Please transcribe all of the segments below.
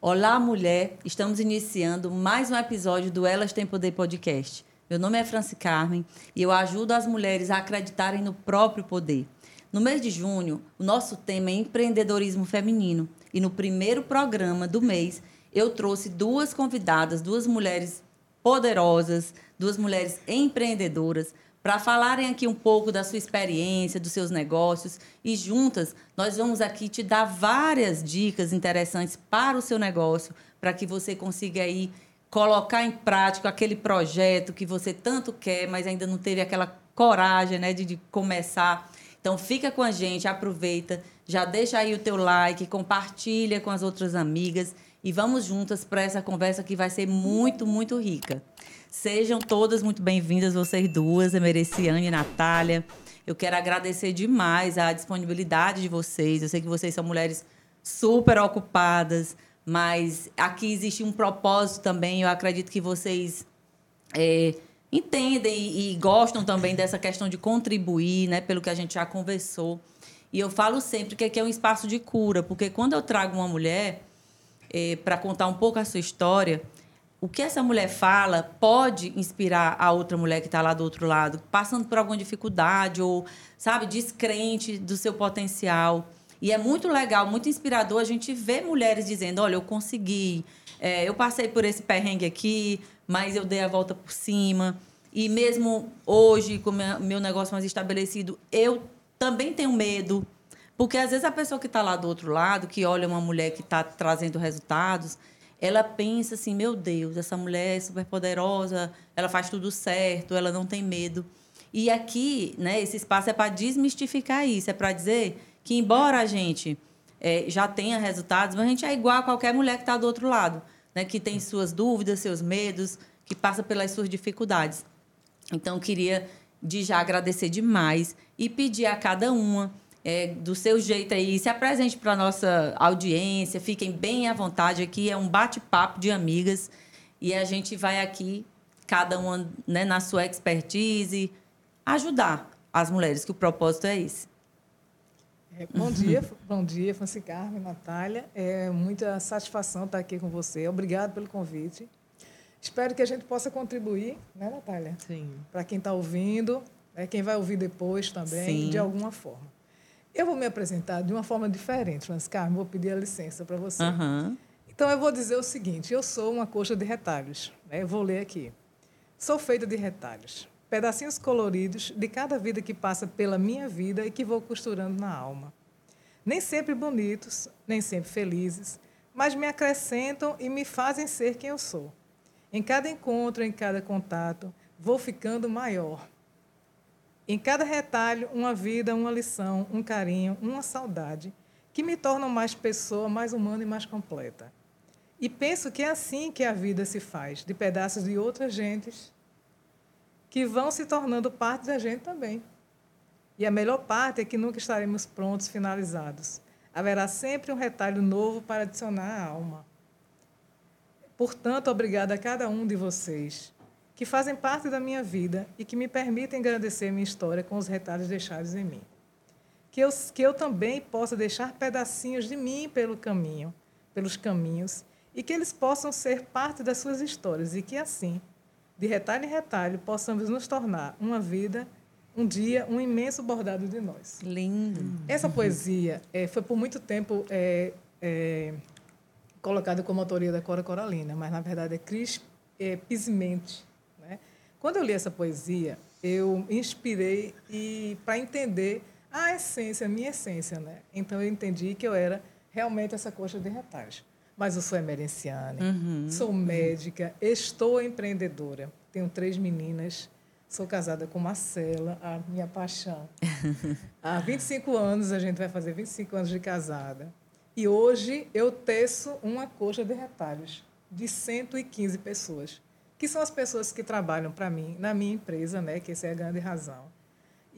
Olá, mulher! Estamos iniciando mais um episódio do Elas Têm Poder Podcast. Meu nome é Franci Carmen e eu ajudo as mulheres a acreditarem no próprio poder. No mês de junho, o nosso tema é empreendedorismo feminino. E no primeiro programa do mês, eu trouxe duas convidadas, duas mulheres poderosas, duas mulheres empreendedoras, para falarem aqui um pouco da sua experiência, dos seus negócios. E juntas, nós vamos aqui te dar várias dicas interessantes para o seu negócio, para que você consiga aí colocar em prática aquele projeto que você tanto quer, mas ainda não teve aquela coragem né, de, de começar. Então fica com a gente, aproveita, já deixa aí o teu like, compartilha com as outras amigas e vamos juntas para essa conversa que vai ser muito, muito rica. Sejam todas muito bem-vindas, vocês duas, Emereciane e Natália. Eu quero agradecer demais a disponibilidade de vocês. Eu sei que vocês são mulheres super ocupadas, mas aqui existe um propósito também. Eu acredito que vocês é, entendem e, e, gostam também dessa questão de contribuir, né, pelo que a gente já conversou. E eu falo sempre que aqui é um espaço de cura, porque quando eu trago uma mulher é, para contar um pouco a sua história, o que essa mulher fala pode inspirar a outra mulher que está lá do outro lado, passando por alguma dificuldade ou, sabe, descrente do seu potencial. E é muito legal, muito inspirador a gente ver mulheres dizendo: olha, eu consegui, é, eu passei por esse perrengue aqui, mas eu dei a volta por cima. E mesmo hoje, com meu negócio mais estabelecido, eu também tenho medo. Porque às vezes a pessoa que está lá do outro lado, que olha uma mulher que está trazendo resultados, ela pensa assim, meu Deus, essa mulher é super poderosa, ela faz tudo certo, ela não tem medo. E aqui, né, esse espaço é para desmistificar isso, é para dizer que embora a gente é, já tenha resultados, mas a gente é igual a qualquer mulher que está do outro lado, né, que tem suas dúvidas, seus medos, que passa pelas suas dificuldades. Então, queria de já agradecer demais e pedir a cada uma é, do seu jeito aí, se apresente para a nossa audiência, fiquem bem à vontade aqui, é um bate-papo de amigas e a gente vai aqui, cada uma né, na sua expertise, ajudar as mulheres, que o propósito é esse. É, bom dia, bom dia, Franci Carmen, Natália. É muita satisfação estar aqui com você. Obrigado pelo convite. Espero que a gente possa contribuir, né, Natália? Sim. Para quem está ouvindo, é, quem vai ouvir depois também, Sim. de alguma forma. Eu vou me apresentar de uma forma diferente, Francis Carmen, vou pedir a licença para você. Uhum. Então, eu vou dizer o seguinte: eu sou uma coxa de retalhos. Né? Eu vou ler aqui. Sou feita de retalhos, pedacinhos coloridos de cada vida que passa pela minha vida e que vou costurando na alma. Nem sempre bonitos, nem sempre felizes, mas me acrescentam e me fazem ser quem eu sou. Em cada encontro, em cada contato, vou ficando maior, em cada retalho, uma vida, uma lição, um carinho, uma saudade, que me tornam mais pessoa, mais humana e mais completa. E penso que é assim que a vida se faz, de pedaços de outras gentes que vão se tornando parte da gente também. E a melhor parte é que nunca estaremos prontos, finalizados. Haverá sempre um retalho novo para adicionar à alma. Portanto, obrigada a cada um de vocês que fazem parte da minha vida e que me permitem agradecer minha história com os retalhos deixados em mim. Que eu, que eu também possa deixar pedacinhos de mim pelo caminho, pelos caminhos, e que eles possam ser parte das suas histórias e que assim, de retalho em retalho, possamos nos tornar uma vida, um dia, um imenso bordado de nós. Lindo. Essa poesia é, foi por muito tempo é, é, colocada como autoria da Cora Coralina, mas na verdade é Cris é, Pismente quando eu li essa poesia, eu inspirei e para entender a essência, a minha essência, né? Então eu entendi que eu era realmente essa coxa de retalhos. Mas eu sou emerenciana, uhum. sou médica, estou empreendedora, tenho três meninas, sou casada com Marcela, a minha paixão. Há 25 anos, a gente vai fazer 25 anos de casada. E hoje eu teço uma coxa de retalhos de 115 pessoas que são as pessoas que trabalham para mim, na minha empresa, né, que essa é a grande razão.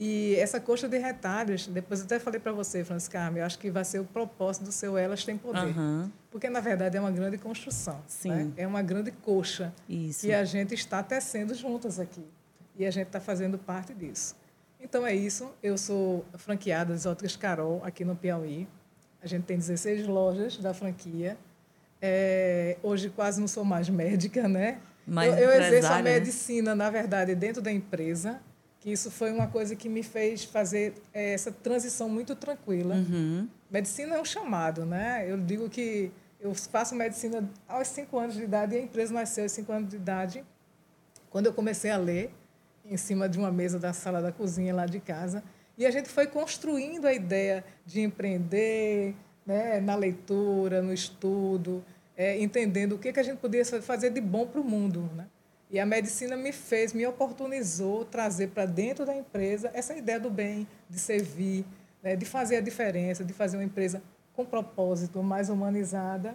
E essa coxa de retalhos, depois eu até falei para você, Francisca eu acho que vai ser o propósito do seu Elas Tem Poder. Uhum. Porque, na verdade, é uma grande construção. Sim. Né? É uma grande coxa Isso. que a gente está tecendo juntas aqui. E a gente está fazendo parte disso. Então, é isso. Eu sou franqueada das Óticas Carol, aqui no Piauí. A gente tem 16 lojas da franquia É, hoje quase não sou mais médica, né? Mais eu, eu exerço a né? medicina, na verdade, dentro da empresa, que isso foi uma coisa que me fez fazer é, essa transição muito tranquila. Uhum. Medicina é um chamado, né? Eu digo que eu faço medicina aos cinco anos de idade e a empresa nasceu aos cinco anos de idade, quando eu comecei a ler em cima de uma mesa da sala da cozinha lá de casa. E a gente foi construindo a ideia de empreender né, na leitura, no estudo, é, entendendo o que, que a gente podia fazer de bom para o mundo. Né? E a medicina me fez, me oportunizou trazer para dentro da empresa essa ideia do bem, de servir, né, de fazer a diferença, de fazer uma empresa com propósito, mais humanizada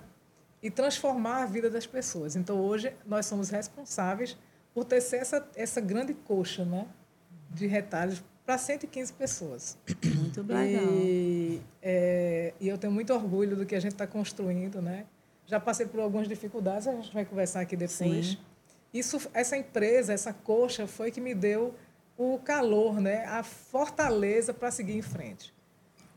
e transformar a vida das pessoas. Então, hoje, nós somos responsáveis por tecer essa, essa grande coxa né, de retalhos para 115 pessoas. Muito legal. E, é, e eu tenho muito orgulho do que a gente está construindo. Né? Já passei por algumas dificuldades, a gente vai conversar aqui depois. Sim. Isso, essa empresa, essa coxa, foi que me deu o calor, né? a fortaleza para seguir em frente.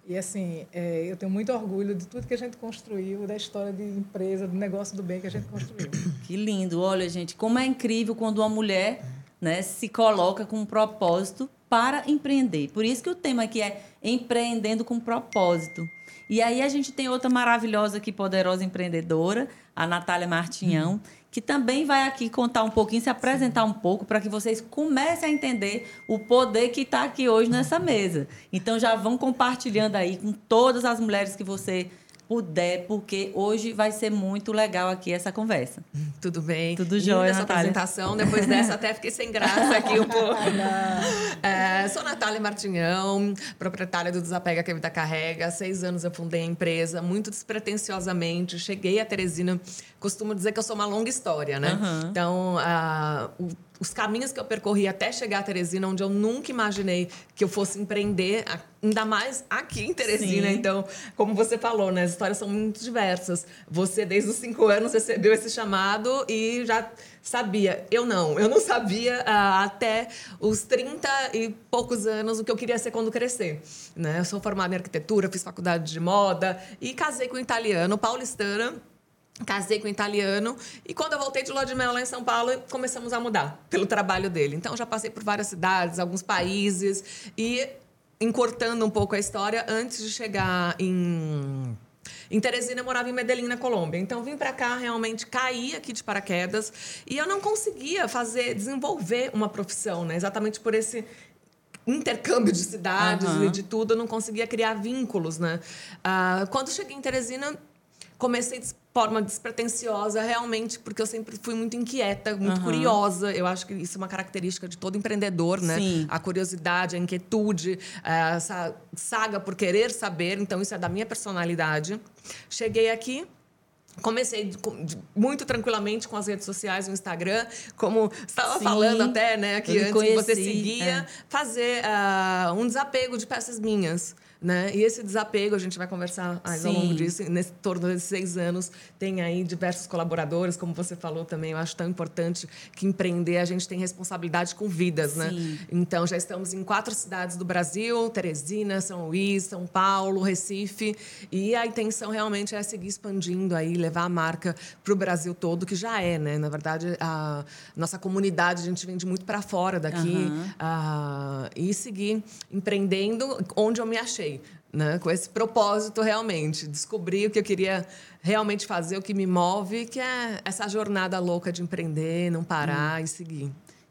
E assim, é, eu tenho muito orgulho de tudo que a gente construiu, da história de empresa, do negócio do bem que a gente construiu. Que lindo. Olha, gente, como é incrível quando uma mulher né, se coloca com um propósito para empreender. Por isso que o tema aqui é empreendendo com propósito. E aí a gente tem outra maravilhosa aqui, poderosa empreendedora, a Natália Martinhão, que também vai aqui contar um pouquinho, se apresentar um pouco, para que vocês comecem a entender o poder que está aqui hoje nessa mesa. Então já vão compartilhando aí com todas as mulheres que você puder, porque hoje vai ser muito legal aqui essa conversa. Tudo bem. Tudo jóia, essa Natália. apresentação. Depois dessa, até fiquei sem graça aqui um pouco. É, sou Natália Martinhão, proprietária do Desapega que a Vida Carrega. Há seis anos eu fundei a empresa, muito despretensiosamente. Cheguei a Teresina. Costumo dizer que eu sou uma longa história, né? Aham. Então, ah, o- os caminhos que eu percorri até chegar a Teresina, onde eu nunca imaginei que eu fosse empreender, ainda mais aqui em Teresina. Sim. Então, como você falou, né? As histórias são muito diversas. Você, desde os cinco anos, recebeu esse chamado e já sabia. Eu não. Eu não sabia ah, até os 30 e poucos anos o que eu queria ser quando crescer. Né? Eu sou formada em arquitetura, fiz faculdade de moda e casei com um italiano, paulistana. Casei com um italiano e quando eu voltei de lua de mel lá em São Paulo, começamos a mudar pelo trabalho dele. Então já passei por várias cidades, alguns países e encurtando um pouco a história antes de chegar em em Teresina eu morava em Medellín, na Colômbia. Então vim para cá, realmente caí aqui de paraquedas e eu não conseguia fazer, desenvolver uma profissão, né? Exatamente por esse intercâmbio de cidades Aham. e de tudo, eu não conseguia criar vínculos, né? Ah, quando cheguei em Teresina, comecei de forma despretensiosa, realmente, porque eu sempre fui muito inquieta, muito Aham. curiosa. Eu acho que isso é uma característica de todo empreendedor, né? Sim. A curiosidade, a inquietude, eh, essa saga por querer saber. Então, isso é da minha personalidade. Cheguei aqui. Comecei muito tranquilamente com as redes sociais, o Instagram, como você estava falando até, né, que antes que você conheci, seguia, é. fazer ah, um desapego de peças minhas. Né? E esse desapego, a gente vai conversar mais ao Sim. longo disso. Nesse torno desses seis anos, tem aí diversos colaboradores, como você falou também. Eu acho tão importante que empreender, a gente tem responsabilidade com vidas, né? Sim. Então, já estamos em quatro cidades do Brasil: Teresina, São Luís, São Paulo, Recife. E a intenção realmente é seguir expandindo aí, levar a marca para o Brasil todo, que já é, né? Na verdade, a nossa comunidade, a gente vende muito para fora daqui. Aham. ah, e seguir empreendendo onde eu me achei. Né? Com esse propósito, realmente. Descobrir o que eu queria realmente fazer, o que me move, que é essa jornada louca de empreender, não parar e seguir.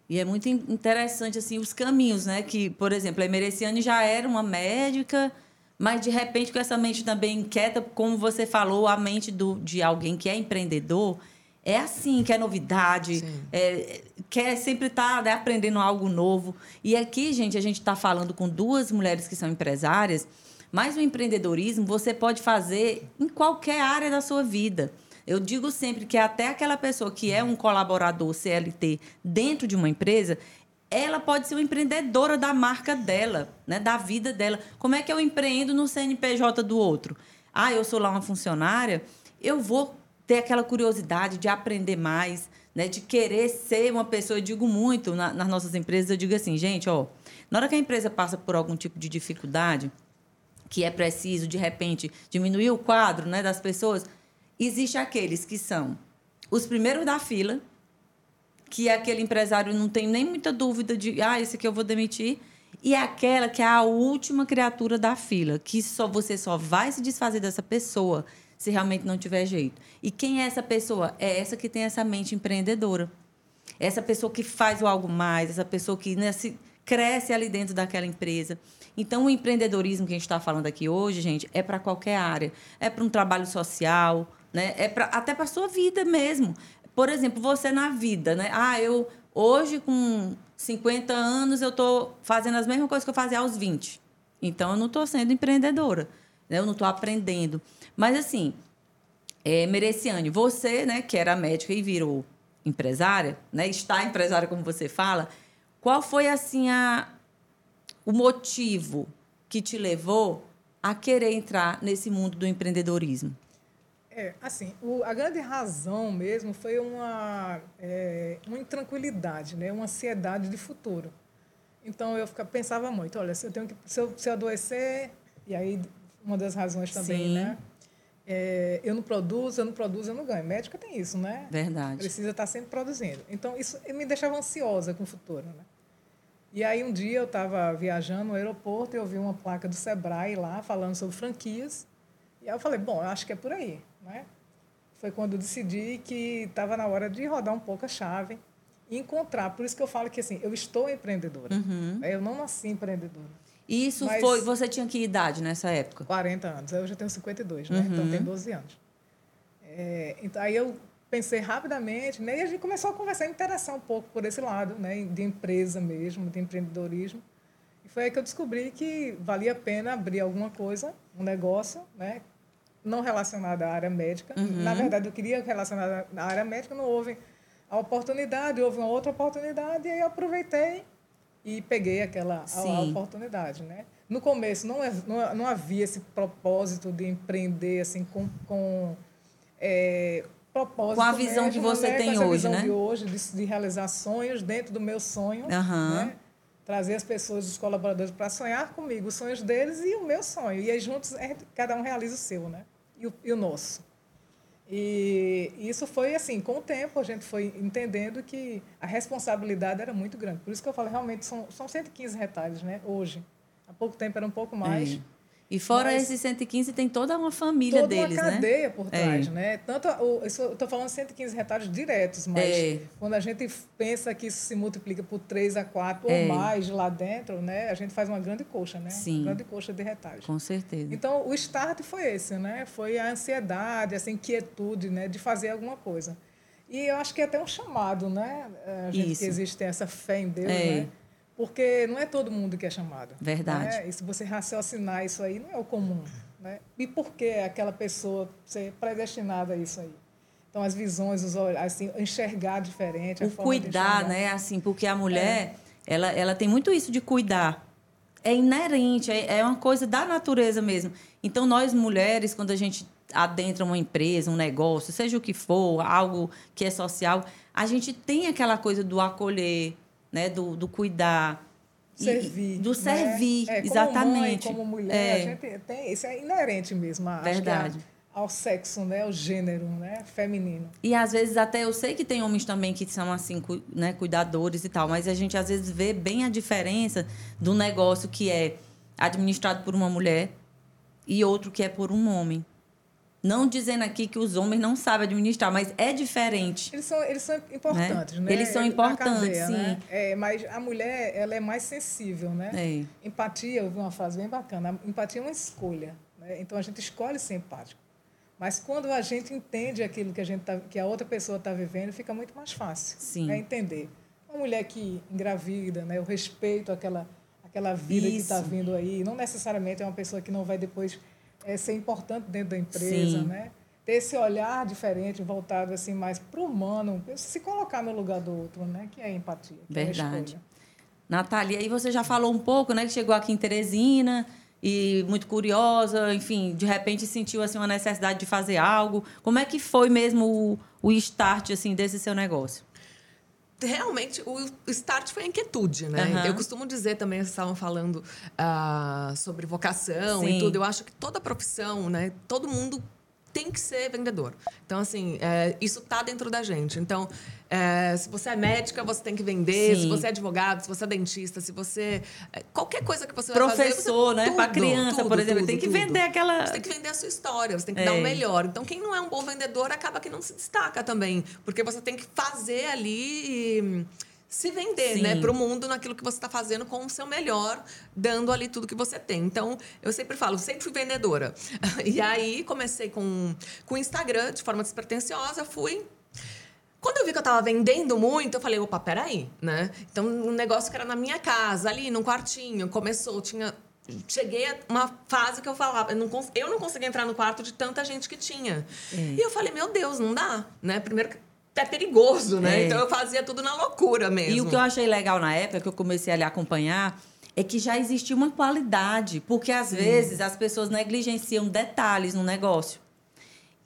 E é muito in- interessante assim os caminhos, né? Que, por exemplo, a Emereciane já era uma médica, mas de repente com essa mente também inquieta, como você falou, a mente do, de alguém que é empreendedor é assim, quer novidade, Sim. é, quer sempre estar né, aprendendo algo novo. E aqui, gente, a gente está falando com duas mulheres que são empresárias, mas o empreendedorismo você pode fazer em qualquer área da sua vida. Eu digo sempre que até aquela pessoa que é um colaborador CLT dentro de uma empresa, ela pode ser uma empreendedora da marca dela, né, da vida dela. Como é que eu empreendo no CNPJ do outro? Ah, eu sou lá uma funcionária, eu vou ter aquela curiosidade de aprender mais, né, de querer ser uma pessoa. Eu digo muito na- nas nossas empresas, eu digo assim, gente, ó, na hora que a empresa passa por algum tipo de dificuldade, que é preciso, de repente, diminuir o quadro né, das pessoas, Existe aqueles que são os primeiros da fila, que é aquele empresário não tem nem muita dúvida de, ah, esse aqui eu vou demitir. E é aquela que é a última criatura da fila, que só você só vai se desfazer dessa pessoa se realmente não tiver jeito. E quem é essa pessoa? É essa que tem essa mente empreendedora. Essa pessoa que faz o algo mais, essa pessoa que né, cresce ali dentro daquela empresa. Então, o empreendedorismo que a gente está falando aqui hoje, gente, é para qualquer área. É para um trabalho social, né? é pra, até para a sua vida mesmo. Por exemplo, você na vida, né? Ah, eu hoje com 50 anos eu estou fazendo as mesmas coisas que eu fazia aos 20. Então, eu não estou sendo empreendedora. Né? Eu não estou aprendendo. Mas, assim, é, Mereciane, você, né, que era médica e virou empresária, né, está empresária, como você fala, qual foi, assim, a, o motivo que te levou a querer entrar nesse mundo do empreendedorismo? É, assim, o, a grande razão mesmo foi uma, é, uma intranquilidade, né? uma ansiedade de futuro. Então, eu ficava, pensava muito, olha, se eu, tenho que, se eu, se eu adoecer, e aí uma das razões também, Sim. né? É, eu não produzo, eu não produzo, eu não ganho. Médica tem isso, né? Verdade. Precisa estar sempre produzindo. Então, isso me deixava ansiosa com o futuro, né? E aí, um dia, eu estava viajando no aeroporto e eu vi uma placa do Sebrae lá, falando sobre franquias. E aí eu falei, bom, eu acho que é por aí. Né? Foi quando eu decidi que estava na hora de rodar um pouco a chave e encontrar. Por isso que eu falo que assim, eu estou empreendedora. Uhum. Eu não nasci empreendedora. E isso Mas, foi. Você tinha que idade nessa época? 40 anos. Eu já tenho 52, né? Uhum. Então tem 12 anos. É, então, aí eu pensei rapidamente, né? E a gente começou a conversar, a interessar um pouco por esse lado, né? De empresa mesmo, de empreendedorismo. E foi aí que eu descobri que valia a pena abrir alguma coisa, um negócio, né? não relacionada à área médica. Uhum. Na verdade, eu queria relacionada à área médica, não houve a oportunidade, houve uma outra oportunidade, e aí eu aproveitei e peguei aquela a, a oportunidade. Né? No começo, não, é, não, não, havia esse propósito de empreender assim, com, com é, propósito. Com a visão mesmo, que você né? tem com hoje, visão né? de hoje, de, de, realizar sonhos dentro do meu sonho. Uhum. Né? trazer as pessoas, os colaboradores, para sonhar comigo os sonhos deles e o meu sonho. E aí juntos, cada um realiza o seu, né? e o, e o nosso. E isso foi assim, com o tempo a gente foi entendendo que a responsabilidade era muito grande. Por isso que eu falo, realmente são, são 115 retalhos, né? Hoje. Há pouco tempo era um pouco mais. E fora Mas, esses 115, tem toda uma família toda deles, né? Toda uma cadeia por trás, é. né? Tanto o, eu estou falando 115 retalhos diretos, mas é. quando a gente pensa que isso se multiplica por 3 a 4 é. ou mais lá dentro, né? A gente faz uma grande coxa, né? Sim. Uma grande coxa de retalhos. Com certeza. Então, o start foi esse, né? Foi a ansiedade, essa inquietude, né? De fazer alguma coisa. E eu acho que é até um chamado, né? A gente isso. que existe essa fé em Deus, é. né? Porque não é todo mundo que é chamado. Verdade. Né? E se você raciocinar isso aí, não é o comum. Né? E por que aquela pessoa ser predestinada a isso aí? Então, as visões, os olhares, assim, enxergar diferente. O cuidar, né? Assim, porque a mulher, é. ela, ela tem muito isso de cuidar. É inerente, é, é uma coisa da natureza mesmo. Então, nós mulheres, quando a gente adentra uma empresa, um negócio, seja o que for, algo que é social, a gente tem aquela coisa do acolher, né? Do, do cuidar. Servir. E, do servir, né? é, como exatamente. Mãe, como mulher, é. a gente tem. Isso é inerente mesmo. Verdade. ao sexo, né, ao gênero, né, feminino. E às vezes até eu sei que tem homens também que são assim, né, cuidadores e tal, mas a gente às vezes vê bem a diferença do negócio que é administrado por uma mulher e outro que é por um homem. Não dizendo aqui que os homens não sabem administrar, mas é diferente. Eles são, eles são importantes, né? né? Eles são importantes, cadeia, sim. Né? É, mas a mulher, ela é mais sensível, né? É. Empatia, eu vi uma frase bem bacana. Empatia é uma escolha. Né? Então, a gente escolhe ser empático. Mas quando a gente entende aquilo que a, gente tá, que a outra pessoa está vivendo, fica muito mais fácil sim. Né? entender. Uma mulher que engravida, né? o respeito àquela, àquela vida tá Isso. que está vindo aí. Não necessariamente é uma pessoa que não vai depois é, ser importante dentro da empresa, Sim. né? Ter esse olhar diferente, voltado assim mais para o humano, se colocar no lugar do outro, né? Que é a empatia. Que é Verdade. É Natália, aí você já falou um pouco, né? Que chegou aqui em Teresina e muito curiosa, enfim, de repente sentiu assim uma necessidade de fazer algo. Como é que foi mesmo o, o start assim desse seu negócio? Realmente o start foi a inquietude, né? Uhum. Eu costumo dizer também, vocês estavam falando uh, sobre vocação Sim. e tudo. Eu acho que toda profissão, né? Todo mundo tem que ser vendedor. Então, assim, é, isso tá dentro da gente. Então, é, se você é médica, você tem que vender. Sim. Se você é advogado, se você é dentista, se você. É, qualquer coisa que você vai fazer. Professor, né? Para criança, tudo, por exemplo, tudo, tem que tudo. vender aquela. Você tem que vender a sua história, você tem que é. dar o melhor. Então, quem não é um bom vendedor acaba que não se destaca também. Porque você tem que fazer ali. E se vender, Sim. né, para o mundo naquilo que você está fazendo com o seu melhor, dando ali tudo que você tem. Então, eu sempre falo, sempre fui vendedora. E aí comecei com com o Instagram de forma despretensiosa, fui quando eu vi que eu estava vendendo muito, eu falei, opa, peraí, né? Então, um negócio que era na minha casa, ali, num quartinho, começou, tinha cheguei a uma fase que eu falava, eu não, eu não conseguia entrar no quarto de tanta gente que tinha. É. E eu falei, meu Deus, não dá, né? Primeiro é perigoso, né? É. Então eu fazia tudo na loucura mesmo. E o que eu achei legal na época que eu comecei a lhe acompanhar é que já existia uma qualidade, porque às Sim. vezes as pessoas negligenciam detalhes no negócio.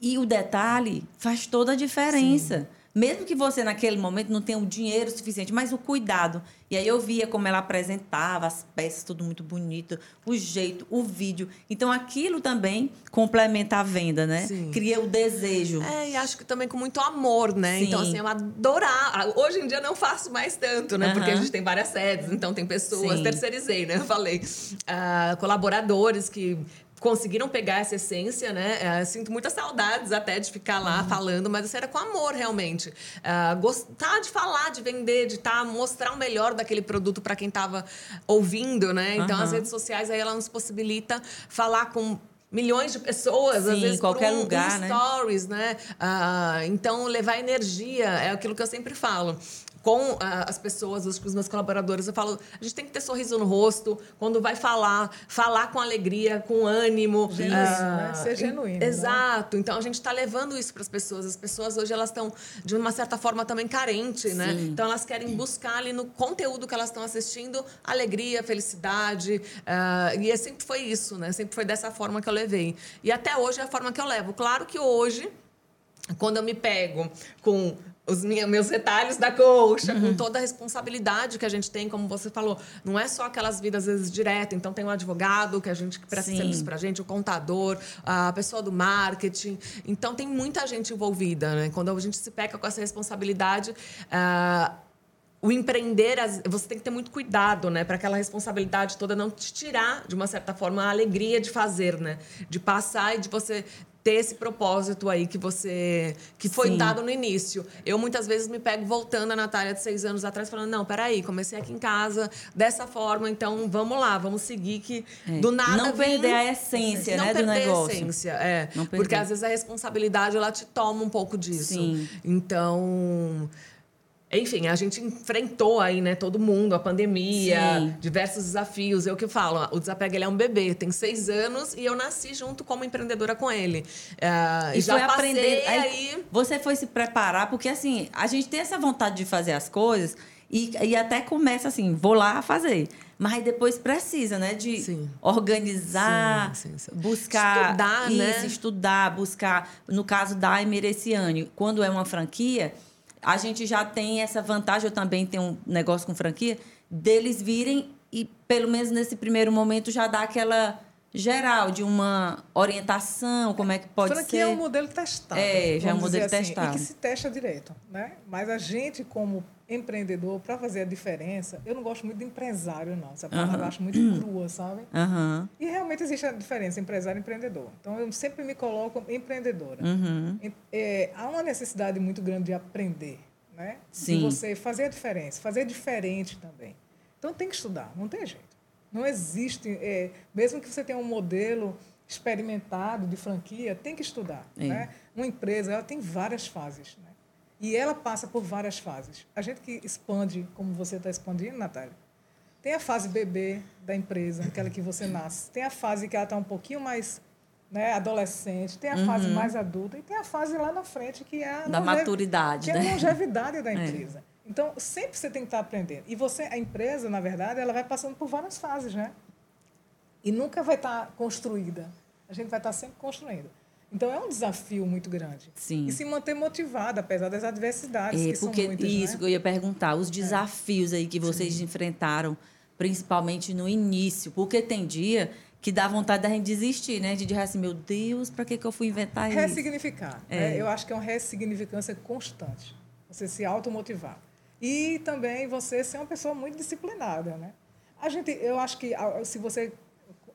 E o detalhe faz toda a diferença. Sim. Mesmo que você, naquele momento, não tenha o dinheiro suficiente, mas o cuidado. E aí eu via como ela apresentava as peças, tudo muito bonito, o jeito, o vídeo. Então aquilo também complementa a venda, né? Sim. Cria o desejo. É, e acho que também com muito amor, né? Sim. Então, assim, eu adorar. Hoje em dia não faço mais tanto, né? Porque a gente tem várias sedes, então tem pessoas, Sim. terceirizei, né? Eu falei. Uh, colaboradores que conseguiram pegar essa essência, né? É, sinto muitas saudades até de ficar lá uhum. falando, mas isso era com amor realmente. Uh, gostar de falar, de vender, de tá, mostrar o melhor daquele produto para quem estava ouvindo, né? Então uhum. as redes sociais aí ela nos possibilita falar com milhões de pessoas, Sim, às vezes qualquer um, lugar, um né? stories, né? Uh, então levar energia é aquilo que eu sempre falo com uh, as pessoas, os, os, meus colaboradores, eu falo, a gente tem que ter sorriso no rosto, quando vai falar, falar com alegria, com ânimo. Genuíno, uh, né? Ser genuíno. Né? Exato. Né? Então a gente está levando isso para as pessoas. As pessoas hoje elas estão, de uma certa forma, também carentes, né? Então elas querem buscar ali no conteúdo que elas estão assistindo alegria, felicidade. Uh, e é, sempre foi isso, né? Sempre foi dessa forma que eu levei. E até hoje é a forma que eu levo. Claro que hoje quando eu me pego com os meus retalhos da coxa, uhum. com toda a responsabilidade que a gente tem, como você falou. Não é só aquelas vidas, às vezes, direto. Então, tem o um advogado que a gente presta Sim. serviço para a gente, o contador, a pessoa do marketing. Então, tem muita gente envolvida. Né? Quando a gente se peca com essa responsabilidade... Uh, o empreender, você tem que ter muito cuidado, né, para aquela responsabilidade toda não te tirar, de uma certa forma, a alegria de fazer, né, de passar e de você ter esse propósito aí que você que foi Sim. dado no início. Eu muitas vezes me pego voltando a Natália de seis anos atrás falando não, peraí, comecei aqui em casa dessa forma, então vamos lá, vamos seguir que é. do nada não vem, perder a essência, não né, perder do negócio. a essência, é, porque às vezes a responsabilidade ela te toma um pouco disso. Sim. Então enfim, a gente enfrentou aí, né, todo mundo, a pandemia, Sim. diversos desafios. Eu que falo, o Desapega ele é um bebê, tem seis anos e eu nasci junto como empreendedora com ele. Uh, e já foi aprender. Aí, Você foi se preparar, porque assim, a gente tem essa vontade de fazer as coisas e, e até começa assim, vou lá fazer. Mas depois precisa, né? De sim. organizar, sim, sim, buscar. Estudar, isso, né? estudar, buscar. No caso da Emereciane, quando é uma franquia a gente já tem essa vantagem, eu também tenho um negócio com franquia, deles virem e, pelo menos nesse primeiro momento, já dar aquela geral de uma orientação, como é que pode franquia ser. Franquia é um modelo testado. É, já é um modelo assim, testado. E que se testa direto, né? Mas a gente, como empreendedor, para fazer a diferença, eu não gosto muito de empresário, não. Essa palavra eu acho muito crua, sabe? Uhum. E realmente existe a diferença empresário e empreendedor. Então, eu sempre me coloco empreendedora. Uhum. É, há uma necessidade muito grande de aprender, né? Sim. De você fazer a diferença, fazer diferente também. Então, tem que estudar, não tem jeito. Não existe, é, mesmo que você tenha um modelo experimentado de franquia, tem que estudar. É. Né? Uma empresa ela tem várias fases. Né? E ela passa por várias fases. A gente que expande, como você está expandindo, Natália, tem a fase bebê da empresa, aquela que você nasce. Tem a fase que ela está um pouquinho mais né, adolescente, tem a uhum. fase mais adulta e tem a fase lá na frente que é a da maturidade, que né? é a longevidade da é. empresa. É. Então, sempre você tem que estar aprendendo. E você, a empresa, na verdade, ela vai passando por várias fases, né? E nunca vai estar construída. A gente vai estar sempre construindo. Então é um desafio muito grande. Sim. E se manter motivada, apesar das adversidades é, que porque são muitas, isso né? que eu ia perguntar, os desafios é. aí que vocês Sim. enfrentaram, principalmente no início, porque tem dia que dá vontade da gente desistir, né? De dizer assim, meu Deus, para que, que eu fui inventar isso? Ressignificar. É. Né? Eu acho que é uma ressignificância constante. Você se automotivar. E também você ser uma pessoa muito disciplinada, né? A gente, eu acho que se você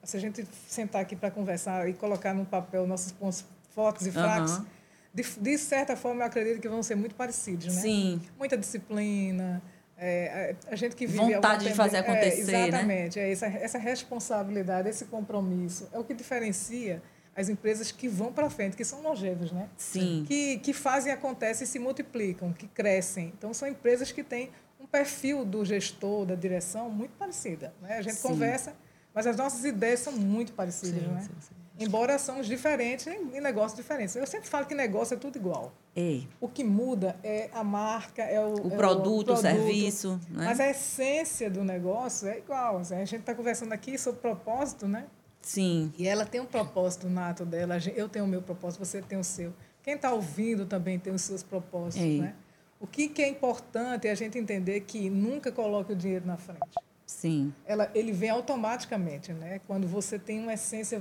se a gente sentar aqui para conversar e colocar no papel nossos pontos fortes e fracos, uhum. de, de, certa forma eu acredito que vão ser muito parecidos, né? Sim. Muita disciplina, é, a gente que vive vontade de fazer acontecer, é, exatamente, né? é essa, essa responsabilidade, esse compromisso é o que diferencia as empresas que vão para frente, que são longevas, né? Sim. Que, que fazem acontecer e se multiplicam, que crescem. Então são empresas que têm um perfil do gestor, da direção muito parecida, né? A gente Sim. conversa mas as nossas ideias são muito parecidas, sim, né? Sim, sim. Embora são diferentes em negócios diferentes. Eu sempre falo que negócio é tudo igual. Ei. O que muda é a marca, é o, o, é produto, o, o serviço. Né? Mas a essência do negócio é igual. Assim, a gente está conversando aqui sobre propósito, né? Sim. E ela tem um propósito nato dela. Eu tenho o meu propósito, você tem o seu. Quem está ouvindo também tem os seus propósitos, Ei. né? O que, que é importante é a gente entender que nunca coloque o dinheiro na frente. Sim. Ela, ele vem automaticamente, né? Quando você tem uma essência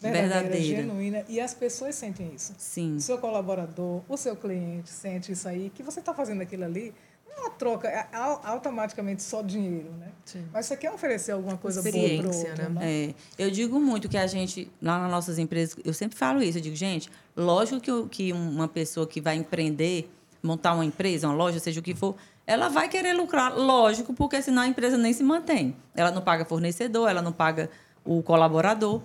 verdadeira, verdadeira, genuína e as pessoas sentem isso. Sim. O seu colaborador, o seu cliente sente isso aí, que você está fazendo aquilo ali. Não é uma troca é automaticamente só dinheiro, né? Sim. Mas você quer oferecer alguma coisa boa para o outro, né? É, eu digo muito que a gente, lá nas nossas empresas, eu sempre falo isso, eu digo, gente, lógico que, que uma pessoa que vai empreender, montar uma empresa, uma loja, seja o que for, ela vai querer lucrar, lógico, porque senão a empresa nem se mantém. Ela não paga fornecedor, ela não paga o colaborador.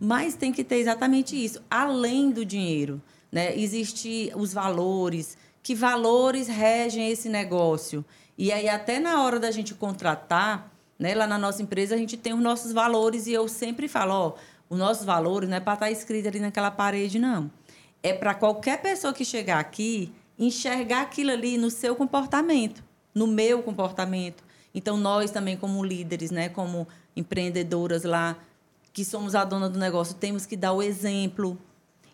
Mas tem que ter exatamente isso, além do dinheiro. Né? Existem os valores, que valores regem esse negócio. E aí, até na hora da gente contratar, né, lá na nossa empresa, a gente tem os nossos valores e eu sempre falo, ó, os nossos valores não é para estar tá escrito ali naquela parede, não. É para qualquer pessoa que chegar aqui enxergar aquilo ali no seu comportamento, no meu comportamento. Então, nós também, como líderes, né, como empreendedoras lá, que somos a dona do negócio, temos que dar o exemplo.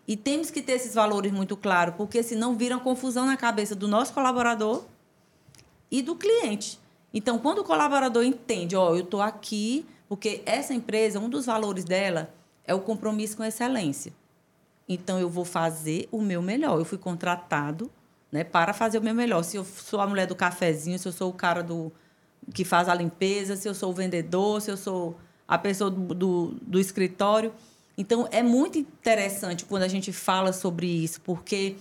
E temos que ter esses valores muito claros, porque senão viram confusão na cabeça do nosso colaborador e do cliente. Então, quando o colaborador entende, ó, oh, eu estou aqui porque essa empresa, um dos valores dela é o compromisso com a excelência. Então, eu vou fazer o meu melhor. Eu fui contratado né, para fazer o meu melhor. Se eu sou a mulher do cafezinho, se eu sou o cara do que faz a limpeza, se eu sou o vendedor, se eu sou a pessoa do, do, do escritório. Então, é muito interessante quando a gente fala sobre isso, porque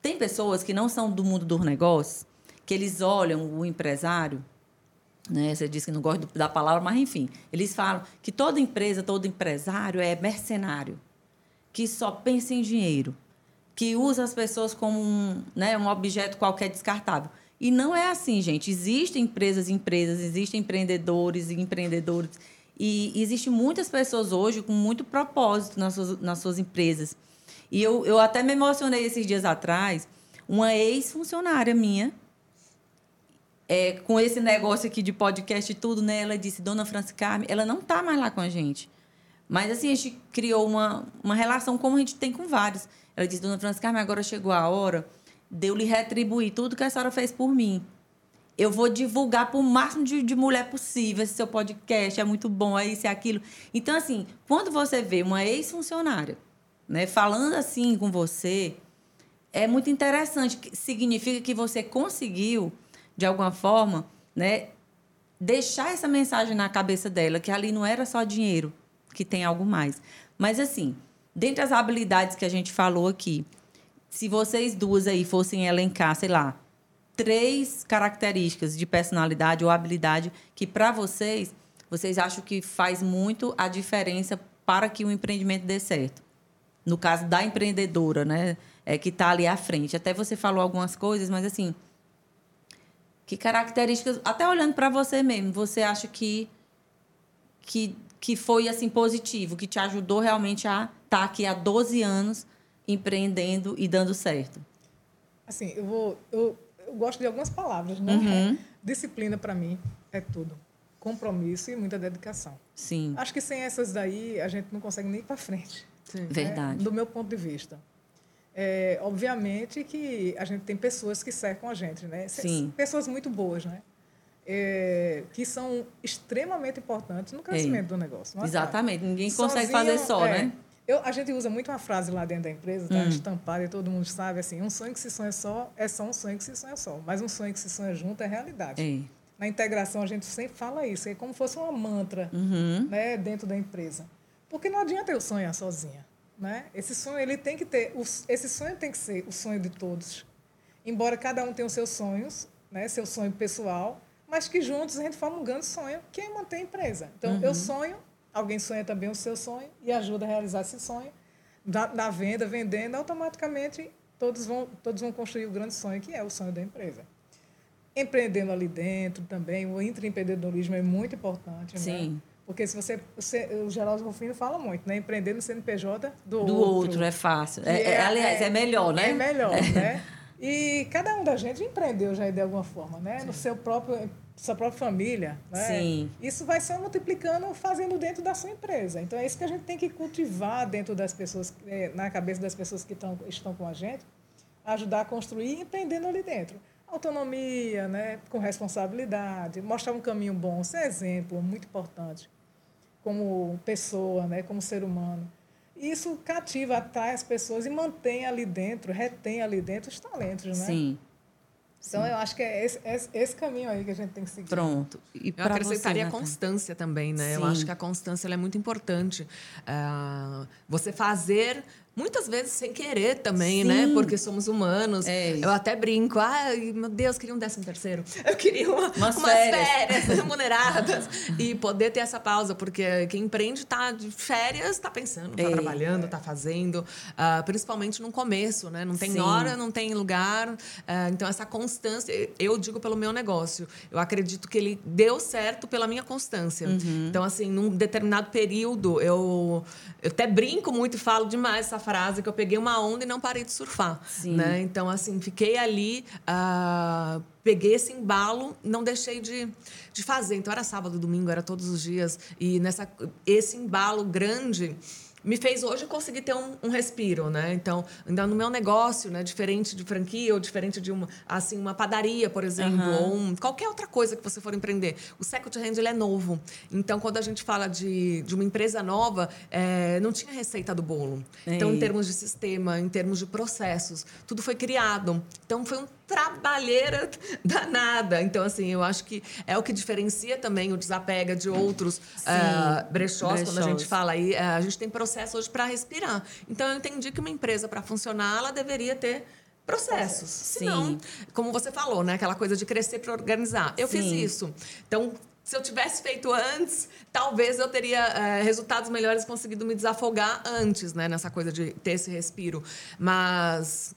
tem pessoas que não são do mundo dos negócios, que eles olham o empresário, né? Você disse que não gosta da palavra, mas enfim, eles falam que toda empresa, todo empresário é mercenário, que só pensa em dinheiro que usa as pessoas como um, né, um objeto qualquer descartável. E não é assim, gente. Existem empresas e empresas, existem empreendedores e empreendedores. E existem muitas pessoas hoje com muito propósito nas suas, nas suas empresas. E eu, eu até me emocionei esses dias atrás. Uma ex-funcionária minha, é, com esse negócio aqui de podcast e tudo, né? Ela disse, Dona Francis Carmen, ela não está mais lá com a gente. Mas, assim, a gente criou uma, uma relação como a gente tem com vários. Ela disse, dona Francisca, agora chegou a hora de eu lhe retribuir tudo que a senhora fez por mim. Eu vou divulgar para o máximo de, de, mulher possível esse seu podcast, é muito bom, é isso e aquilo. Então, assim, quando você vê uma ex-funcionária né, falando assim com você, é muito interessante. Significa que você conseguiu, de alguma forma, né, deixar essa mensagem na cabeça dela, que ali não era só dinheiro, que tem algo mais. Mas, assim, Dentre as habilidades que a gente falou aqui, se vocês duas aí fossem elencar, sei lá, três características de personalidade ou habilidade que para vocês, vocês acham que faz muito a diferença para que o empreendimento dê certo. No caso da empreendedora, né, é que está ali à frente. Até você falou algumas coisas, mas assim, que características, até olhando para você mesmo, você acha que que que foi assim positivo, que te ajudou realmente a estar tá aqui há 12 anos empreendendo e dando certo? Assim, eu vou eu, eu gosto de algumas palavras, né? Uhum. Disciplina para mim é tudo. Compromisso e muita dedicação. Sim. Acho que sem essas daí a gente não consegue nem ir para frente. Sim. Né? Verdade. Do meu ponto de vista. É, obviamente que a gente tem pessoas que cercam a gente, né? Sim. Pessoas muito boas, né? É, que são extremamente importantes no crescimento do negócio. é, Exatamente. Ninguém consegue Sozinho, fazer só, é, né? Eu, a gente usa muito uma frase lá dentro da empresa, tá Hum. estampada e todo mundo sabe, assim, um sonho que se sonha só é só um sonho que se sonha só, mas um sonho que se sonha junto é realidade. É. Na integração a gente sempre fala isso, é como se fosse uma mantra Uhum. né, dentro da empresa. Porque não adianta eu sonhar sozinha. Né? Esse sonho ele tem que ter, esse sonho tem que ser o sonho de todos. Embora cada um tenha os seus sonhos, né, seu sonho pessoal, mas que juntos a gente forma um grande sonho que é manter a empresa. Então eu sonho, alguém sonha também o seu sonho e ajuda a realizar esse sonho. Da, da venda, vendendo, automaticamente todos vão, todos vão construir o grande sonho que é o sonho da empresa empreendendo ali dentro também. O intraempreendedorismo é muito importante. Né? Sim. Porque se você, você. O Geraldo Rufino fala muito, né? Empreender no CNPJ do, Do outro, é fácil. É, é- aliás, é, melhor, né? É melhor, né? E cada um da gente empreendeu já de alguma forma, né? No seu próprio, sua própria família. Né? Sim. Isso vai só multiplicando, fazendo dentro da sua empresa. Então é isso que a gente tem que cultivar dentro das pessoas, eh, na cabeça das pessoas que estão, estão com a gente, ajudar a construir empreendendo ali dentro. Autonomia, né? com responsabilidade, mostrar um caminho bom, ser exemplo, muito importante, como pessoa, né? como ser humano. Isso cativa, atrai as pessoas e mantém ali dentro, retém ali dentro os talentos, né? Sim. Então, eu acho que é esse, esse, esse caminho aí que a gente tem que seguir. Pronto. E Eu acrescentaria você, a constância também, né? Eu Sim. acho que a constância ela é muito importante. Ah, você fazer muitas vezes sem querer também, Sim. né? Porque somos humanos. É. Eu até brinco, ai, meu Deus, queria um décimo terceiro. Eu queria uma, Umas umas férias. férias remuneradas. e poder ter essa pausa, porque quem empreende tá de férias, tá pensando, tá É. trabalhando, tá fazendo. ah, principalmente no começo, né? Não tem Sim. hora, não tem lugar. Ah, então, essa constância, eu digo pelo meu negócio. Eu acredito que ele deu certo pela minha constância. Uhum. Então, assim, num determinado período, eu, eu até brinco muito e falo demais essa frase, que eu peguei uma onda e não parei de surfar. Sim. Né? Então, assim, fiquei ali, ah, peguei esse embalo, não deixei de, de fazer. Então, era sábado, domingo, era todos os dias. E nessa, esse embalo grande me fez hoje conseguir ter um, um respiro, né? Então, ainda no meu negócio, né? Diferente de franquia ou diferente de uma, assim, uma padaria, por exemplo, Aham. ou um, qualquer outra coisa que você for empreender. O second hand, ele é novo. Então, quando a gente fala de, de uma empresa nova, é, não tinha receita do bolo. Então, em Ei. termos de sistema, em termos de processos, tudo foi criado. Então, foi um trabalheira danada. Então, assim, eu acho que é o que diferencia também o desapega de outros ah, brechós, quando a gente brechós. fala aí, ah, a gente tem processo hoje para respirar. Então, eu entendi que uma empresa, para funcionar, ela deveria ter processos. Senão, Sim. como você falou, né? Aquela coisa de crescer para organizar. Eu fiz Sim. isso. Então, se eu tivesse feito antes, talvez eu teria eh, resultados melhores, conseguido me desafogar antes, né? Nessa coisa de ter esse respiro. Mas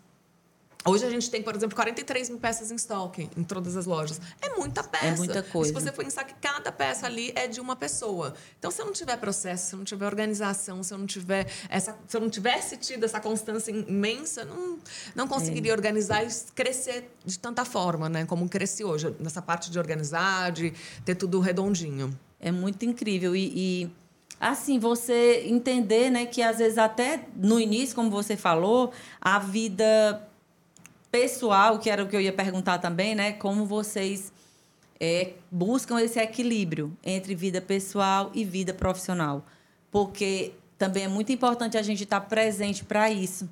Hoje a gente tem, por exemplo, 43 mil peças em estoque em todas as lojas. É muita peça. muita E coisa. se você pensar que cada peça ali é de uma pessoa. Então, se eu não tiver processo, se eu não tiver organização, se eu não tiver essa, se eu não tivesse tido essa constância imensa, eu não, não conseguiria organizar e crescer de tanta forma, né? Como cresci hoje, nessa parte de organizar, de ter tudo redondinho. É muito incrível. E, e, assim, você entender né, que às vezes até no início, como você falou, a vida pessoal, que era o que eu ia perguntar também, né? Como vocês é, buscam esse equilíbrio entre vida pessoal e vida profissional. Porque também é muito importante a gente estar presente para isso.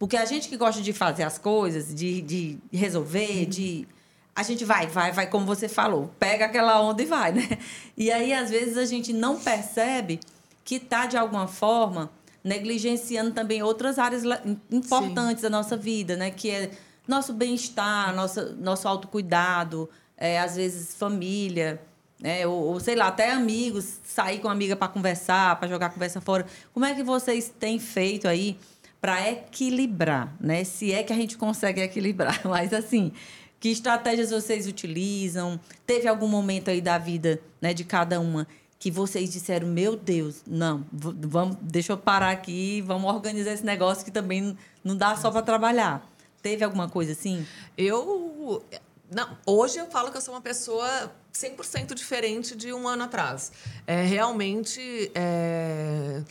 Porque a gente que gosta de fazer as coisas, de, de resolver, de. A gente vai, vai, vai, como você falou, pega aquela onda e vai, né? E aí, às vezes, a gente não percebe que está, de alguma forma, negligenciando também outras áreas importantes da nossa vida, né? Que é nosso bem-estar, nossa, nosso autocuidado, é, às vezes família, né? Ou, ou, sei lá, até amigos, sair com uma amiga para conversar, para jogar a conversa fora. Como é que vocês têm feito aí para equilibrar, né? Se é que a gente consegue equilibrar, mas assim, que estratégias vocês utilizam? Teve algum momento aí da vida, né, de cada uma que vocês disseram, meu Deus, não, vamos, deixa eu parar aqui, vamos organizar esse negócio que também não dá só para trabalhar. Teve alguma coisa assim? Eu. Não, hoje eu falo que eu sou uma pessoa 100% diferente de um ano atrás. É, realmente. é,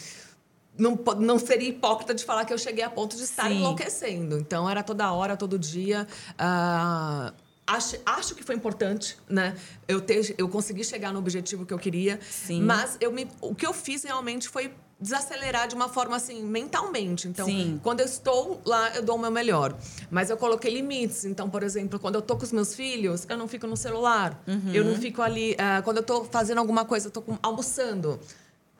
não, não seria hipócrita de falar que eu cheguei a ponto de estar Sim. enlouquecendo. Então, era toda hora, todo dia. ah, acho, acho que foi importante, né? Eu, ter, eu consegui chegar no objetivo que eu queria. Sim. Mas eu me, o que eu fiz realmente foi desacelerar de uma forma assim, mentalmente. Então, Sim. quando eu estou lá, eu dou o meu melhor. Mas eu coloquei limites. Então, por exemplo, quando eu tô com os meus filhos, eu não fico no celular. Eu não fico ali. ah, quando eu tô fazendo alguma coisa, eu tô com- almoçando.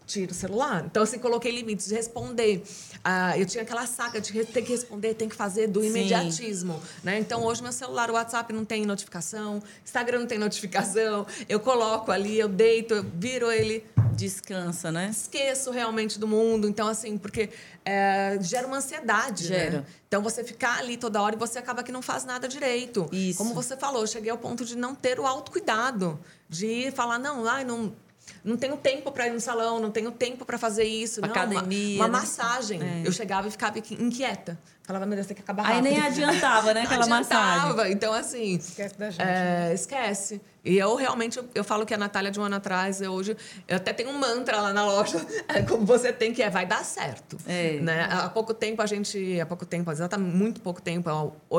Tiro o celular. Então, assim, coloquei limites de responder. Ah, eu tinha aquela saca de ter que responder, tem que fazer do imediatismo. Né? Então, hoje, meu celular, o WhatsApp não tem notificação, Instagram não tem notificação. Eu coloco ali, eu deito, eu viro ele Descansa, né? esqueço realmente do mundo. Então, assim, porque é, gera uma ansiedade. Gera. Né? Então, você ficar ali toda hora e você acaba que não faz nada direito. Isso. Como você falou, eu cheguei ao ponto de não ter o autocuidado. De falar, não, ai, não. Não tenho tempo para ir no salão, não tenho tempo para fazer isso. Pra não, uma- academia, Uma, né? massagem. É. Eu chegava e ficava inquieta. Falava, meu Deus, tem que acabar Aí rápido. nem adiantava, né, Não aquela massagem. adiantava. Então, assim, Esquece da gente. é, esquece. E eu realmente, eu, eu falo que a Natália de um ano atrás, eu hoje, eu até tenho um mantra lá na loja, é, como você tem, que é, vai dar certo. É. Né? Há pouco tempo a gente, há pouco tempo, exatamente muito pouco tempo,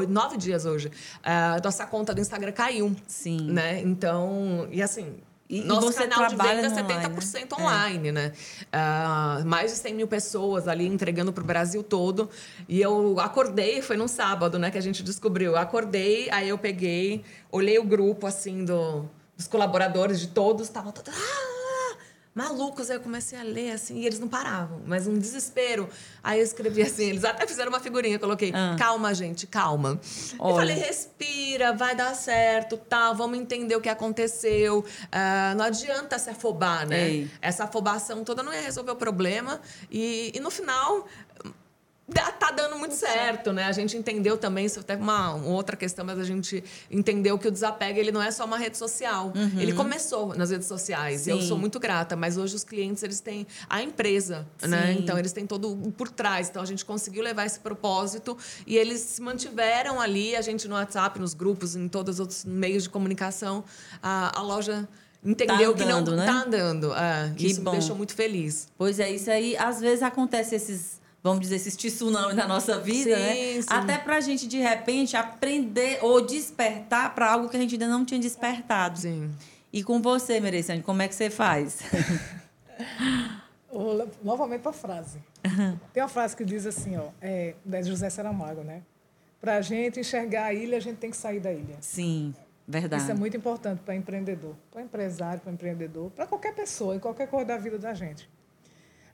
nove dias hoje, a nossa conta do Instagram caiu. Sim. Né? Então, e assim... E- e nosso você canal de trabalha venda é no online, 70% né? online, né? Ah, mais de 100 mil pessoas ali entregando para o Brasil todo. E eu acordei, foi num sábado, né, que a gente descobriu. Eu acordei, aí eu peguei, olhei o grupo, assim, do, dos colaboradores, de todos, estavam todos... "Ah!" Malucos, aí eu comecei a ler assim, e eles não paravam, mas um desespero. Aí eu escrevi assim, eles até fizeram uma figurinha, coloquei, Ah. calma, gente, calma. Olha. E falei, respira, vai dar certo, tá, vamos entender o que aconteceu. Ah, não adianta se afobar, né? Ei. Essa afobação toda não ia resolver o problema. E, e no final, tá dando muito certo, né? A gente entendeu também, isso até uma, uma outra questão, mas a gente entendeu que o desapego ele não é só uma rede social. Ele começou nas redes sociais. E eu Uhum. Sim. sou muito grata, mas hoje os clientes eles têm a empresa, né? Sim. Então eles têm todo por trás. Então a gente conseguiu levar esse propósito e eles se mantiveram ali, a gente no WhatsApp, nos grupos, em todos os outros meios de comunicação, a, a loja entendeu que andando, não né? tá andando. É, Que isso me deixou muito feliz. Pois é, isso aí, às vezes acontece esses, vamos dizer, esses tsunami na nossa vida, Sim, né? sim. Até pra gente, de repente, aprender ou despertar pra algo que a gente ainda não tinha despertado. Sim. E com você, Mereciane, como é que você faz? Novamente para a frase. Tem uma frase que diz assim, ó, é, da José Saramago, né? Para a gente enxergar a ilha, a gente tem que sair da ilha. Sim, verdade. Isso é muito importante para empreendedor, para empresário, para empreendedor, para qualquer pessoa, em qualquer coisa da vida da gente.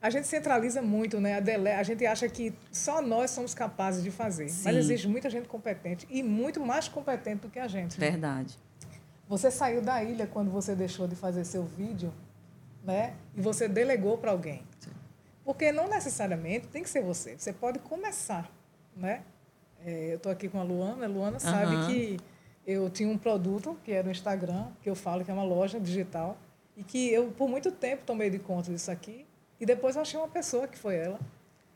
A gente centraliza muito, né? A, dele... a gente acha que só nós somos capazes de fazer. Sim. Mas existe muita gente competente e muito mais competente do que a gente. Verdade. Você saiu da ilha quando você deixou de fazer seu vídeo, né? E você delegou para alguém. Porque não necessariamente tem que ser você. Você pode começar, né? É, eu estou aqui com a Luana. A Luana sabe Aham. que eu tinha um produto que era o Instagram, que eu falo que é uma loja digital, e que eu por muito tempo tomei de conta disso aqui. E depois eu achei uma pessoa que foi ela,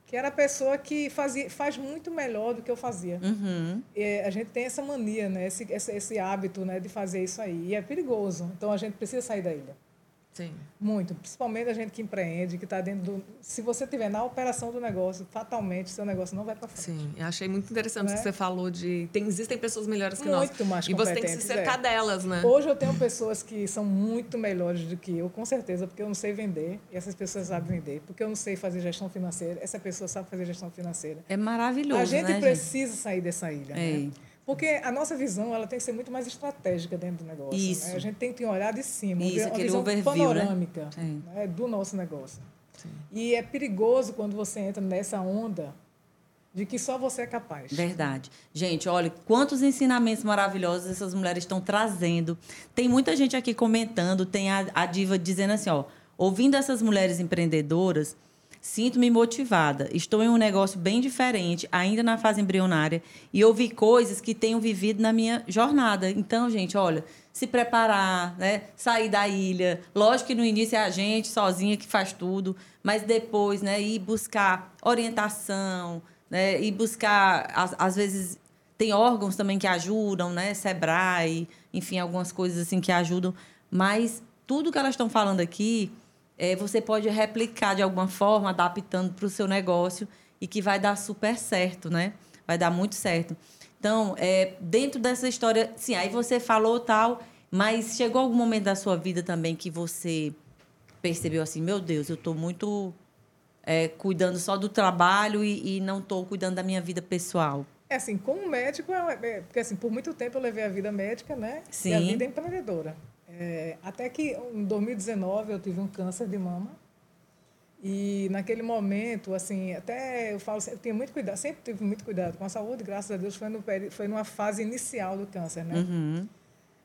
que era a pessoa que fazia, faz muito melhor do que eu fazia. Uhum. A gente tem essa mania, né? esse, esse, esse hábito né? de fazer isso aí. E é perigoso. Então a gente precisa sair da ilha. Sim. Muito. Principalmente a gente que empreende, que está dentro do. Se você estiver na operação do negócio, fatalmente seu negócio não vai para frente. Sim, eu achei muito interessante Né? que você falou de. Tem, existem pessoas melhores que nós. Muito mais E você tem que se cercar é. delas, né? Hoje eu tenho pessoas que são muito melhores do que eu, com certeza, porque eu não sei vender e essas pessoas sabem vender. Porque eu não sei fazer gestão financeira, essa pessoa sabe fazer gestão financeira. É maravilhoso, a gente né, precisa sair dessa ilha. Ei. Né? Porque a nossa visão ela tem que ser muito mais estratégica dentro do negócio. Isso. né? A gente tem que olhar de cima, Isso, uma visão overview, né? panorâmica Sim. né, do nosso negócio. E é perigoso quando você entra nessa onda de que só você é capaz. Verdade. Gente, olha, quantos ensinamentos maravilhosos essas mulheres estão trazendo. Tem muita gente aqui comentando, tem a, a diva dizendo assim, ó, ouvindo essas mulheres empreendedoras, sinto-me motivada. Estou em um negócio bem diferente, ainda na fase embrionária, e ouvi coisas que tenho vivido na minha jornada. Então, gente, olha, se preparar, né? Sair da ilha. Lógico que no início é a gente sozinha que faz tudo, mas depois, né, ir buscar orientação, né? E buscar, às, às vezes, tem órgãos também que ajudam, né? Sebrae, enfim, algumas coisas assim que ajudam. Mas tudo que elas estão falando aqui, é, você pode replicar de alguma forma, adaptando para o seu negócio e que vai dar super certo, né? Vai dar muito certo. Então, é, dentro dessa história, sim, aí você falou tal, mas chegou algum momento da sua vida também que você percebeu assim, meu Deus, eu estou muito é, cuidando só do trabalho e, e não estou cuidando da minha vida pessoal. É assim, como médico, é, é, porque assim, por muito tempo eu levei a vida médica, né? Sim. E a vida empreendedora. É, até que em 2019 eu tive um câncer de mama. E naquele momento, assim, até eu falo, eu tinha muito cuidado, sempre tive muito cuidado com a saúde, graças a Deus, foi, no, foi numa fase inicial do câncer, né? Uhum.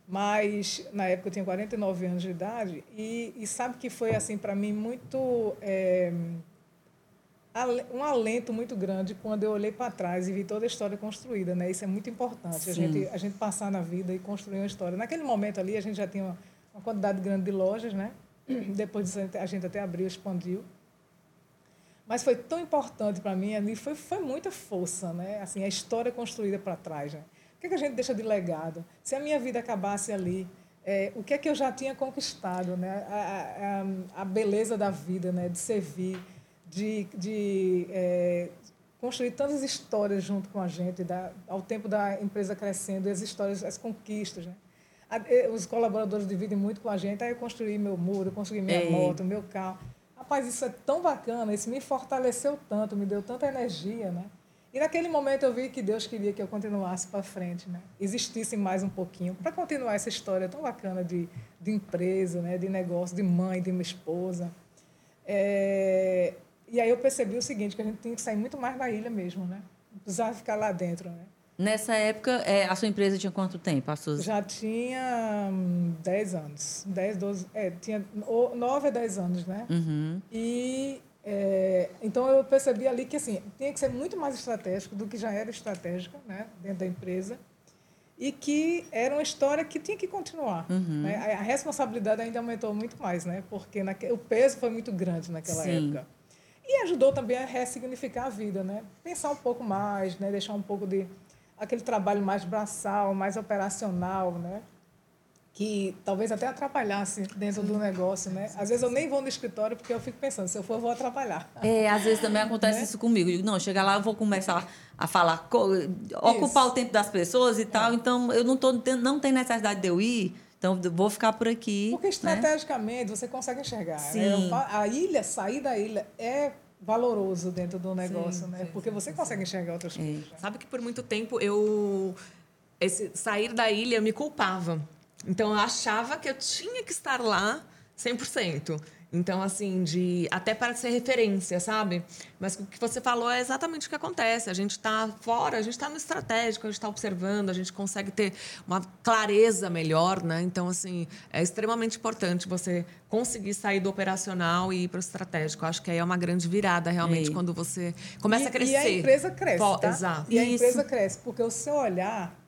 Mas na época eu tinha 49 anos de idade e, e sabe que foi assim para mim muito é, um alento muito grande quando eu olhei para trás e vi toda a história construída, né? Isso é muito importante, a gente, a gente passar na vida e construir uma história. Naquele momento ali, a gente já tinha uma, uma quantidade grande de lojas, né? Depois disso, a gente até abriu, expandiu. Mas foi tão importante para mim ali, foi, foi muita força, né? Assim, a história construída para trás, né? O que, é que a gente deixa de legado? Se a minha vida acabasse ali, é, o que é que eu já tinha conquistado, né? A, a, a beleza da vida, né? De servir, de, de é, construir tantas histórias junto com a gente, da, ao tempo da empresa crescendo, as histórias, as conquistas, né? Os colaboradores dividem muito com a gente. Aí eu construí meu muro, consegui minha Ei. moto, meu carro. Rapaz, isso é tão bacana, isso me fortaleceu tanto, me deu tanta energia, né? E naquele momento eu vi que Deus queria que eu continuasse para frente, né? Existisse mais um pouquinho para continuar essa história tão bacana de, de empresa, né? De negócio, de mãe, de uma esposa. É... E aí eu percebi o seguinte, que a gente tinha que sair muito mais da ilha mesmo, né? Não precisava ficar lá dentro, né? Nessa época, é, a sua empresa tinha quanto tempo? A Suzy? Já tinha 10 hum, anos. 10, 12... É, tinha 9 a 10 anos, né? Uhum. E é, então eu percebi ali que assim tinha que ser muito mais estratégico do que já era estratégica né, dentro da empresa e que era uma história que tinha que continuar. Uhum. Né? A, a, responsabilidade ainda aumentou muito mais, né? porque naque, o peso foi muito grande naquela Sim. época. E ajudou também a ressignificar a vida, né? pensar um pouco mais, né? deixar um pouco de aquele trabalho mais braçal, mais operacional, né? que talvez até atrapalhasse dentro do negócio, né? Às vezes eu nem vou no escritório porque eu fico pensando, se eu for, eu vou atrapalhar. É, às vezes também acontece né? isso comigo. Eu digo, não, chegar lá, eu vou começar a falar, ocupar isso. o tempo das pessoas e tal, é. então eu não, tô, não tem necessidade de eu ir, então vou ficar por aqui. Porque né? estrategicamente né? você consegue enxergar. Sim. Né? A ilha, sair da ilha é valoroso dentro do negócio, sim, né? Sim, porque você consegue enxergar outras é. coisas. Sabe que por muito tempo eu esse sair da ilha me culpava. Então eu achava que eu tinha que estar lá 100%. Então, assim, de até para ser referência, sabe? Mas o que você falou é exatamente o que acontece. A gente está fora, a gente está no estratégico, a gente está observando, a gente consegue ter uma clareza melhor, né? Então, assim, é extremamente importante você conseguir sair do operacional e ir para o estratégico. Acho que aí é uma grande virada, realmente, quando você começa e, a crescer. E a empresa cresce, tá? Exato. E a empresa cresce, porque o seu olhar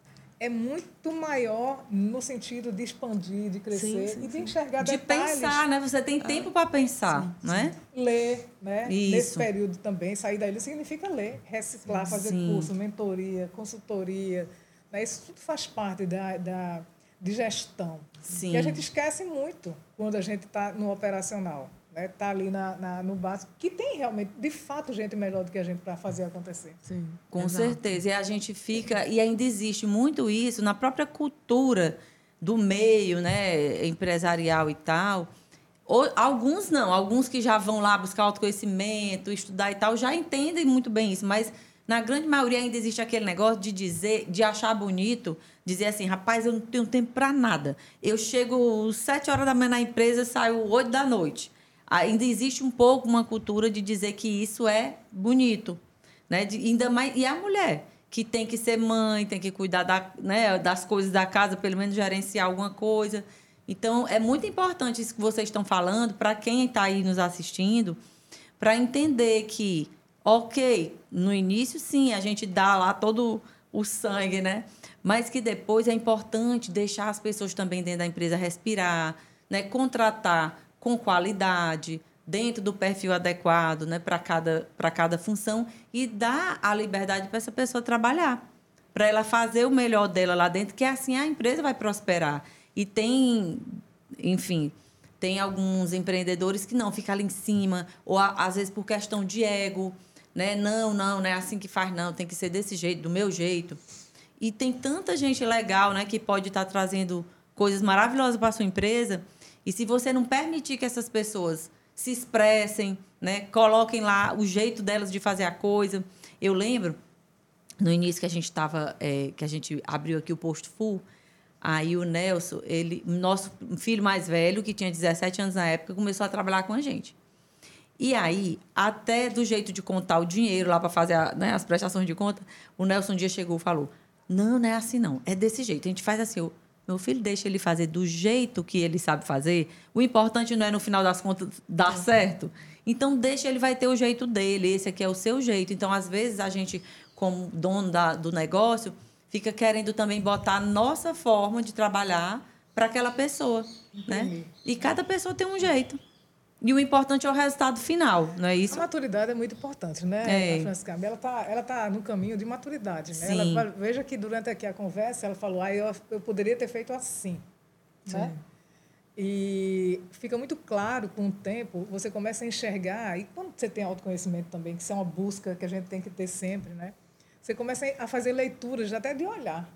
é muito maior no sentido de expandir, de crescer sim, sim, e de enxergar de detalhes. De pensar, né? Você tem tempo ah, para pensar, sim, não é? Ler, né? Isso. Nesse período também, sair da ilha significa ler, reciclar, fazer curso, mentoria, consultoria. Né? Isso tudo faz parte da, da de gestão. Sim. E a gente esquece muito quando a gente está no operacional né, tá ali na, na, no básico, que tem realmente, de fato, gente melhor do que a gente para fazer acontecer. Sim, com exato. certeza. E a gente fica, e ainda existe muito isso na própria cultura do meio né, empresarial e tal. Ou, alguns não, alguns que já vão lá buscar autoconhecimento, estudar e tal, já entendem muito bem isso, mas na grande maioria ainda existe aquele negócio de dizer, de achar bonito, dizer assim, rapaz, eu não tenho tempo para nada. Eu chego sete horas da manhã na empresa, saio oito da noite ainda existe um pouco uma cultura de dizer que isso é bonito, né? De, ainda mais e a mulher que tem que ser mãe, tem que cuidar da, né, das coisas da casa, pelo menos gerenciar alguma coisa. Então é muito importante isso que vocês estão falando para quem está aí nos assistindo, para entender que, ok, no início sim a gente dá lá todo o sangue, né? Mas que depois é importante deixar as pessoas também dentro da empresa respirar, né? Contratar com qualidade, dentro do perfil adequado né, para cada, cada função e dar a liberdade para essa pessoa trabalhar, para ela fazer o melhor dela lá dentro, que assim a empresa vai prosperar. E tem, enfim, tem alguns empreendedores que não, ficam ali em cima, ou às vezes por questão de ego, né? Não, não, não é assim que faz, não, tem que ser desse jeito, do meu jeito. E tem tanta gente legal, né, que pode estar trazendo coisas maravilhosas para sua empresa. E se você não permitir que essas pessoas se expressem, né, coloquem lá o jeito delas de fazer a coisa. Eu lembro no início que a gente estava, é, que a gente abriu aqui o posto full, aí o Nelson, ele, nosso filho mais velho, que tinha 17 anos na época, começou a trabalhar com a gente. E aí, até do jeito de contar o dinheiro lá para fazer a, né, as prestações de conta, o Nelson um dia chegou e falou: Não, não é assim não, é desse jeito. A gente faz assim, eu, meu filho deixa ele fazer do jeito que ele sabe fazer. O importante não é no final das contas dar certo. Então deixa ele vai ter o jeito dele, esse aqui é o seu jeito. Então às vezes a gente como dono da, do negócio fica querendo também botar a nossa forma de trabalhar para aquela pessoa, né? E cada pessoa tem um jeito. E o importante é o resultado final, não é isso? A maturidade é muito importante, né, É. Francisca? Ela está ela tá no caminho de maturidade, né? Sim. Ela, veja que durante aqui a conversa, ela falou, ah, eu, eu poderia ter feito assim, né? E fica muito claro com o tempo, você começa a enxergar, e quando você tem autoconhecimento também, que isso é uma busca que a gente tem que ter sempre, né? Você começa a fazer leituras até de olhar,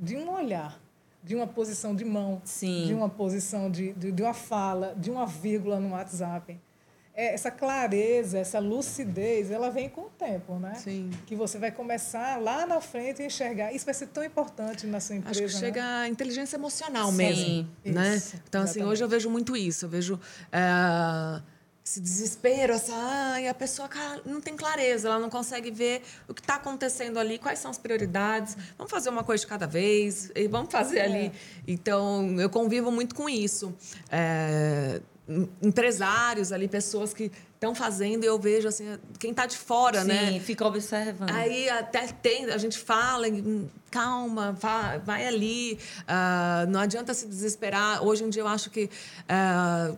de um olhar, de uma posição de mão, Sim. de uma posição de, de, de uma fala, de uma vírgula no WhatsApp. É, essa clareza, essa lucidez, ela vem com o tempo, né? Sim. Que você vai começar lá na frente a enxergar. Isso vai ser tão importante na sua empresa. Acho que chega né? a inteligência emocional Sim. mesmo, né? Isso, então assim, hoje eu vejo muito isso. Eu vejo é, esse desespero, essa, ai, a pessoa cara, não tem clareza, ela não consegue ver o que está acontecendo ali, quais são as prioridades. Vamos fazer uma coisa de cada vez e vamos fazer É. ali. Então eu convivo muito com isso. É, em- empresários ali, pessoas que estão fazendo e eu vejo assim, quem está de fora, Sim, né? fica observando. Aí até tem, a gente fala, hum, calma, vai, vai ali, ah, não adianta se desesperar. Hoje em dia eu acho que ah,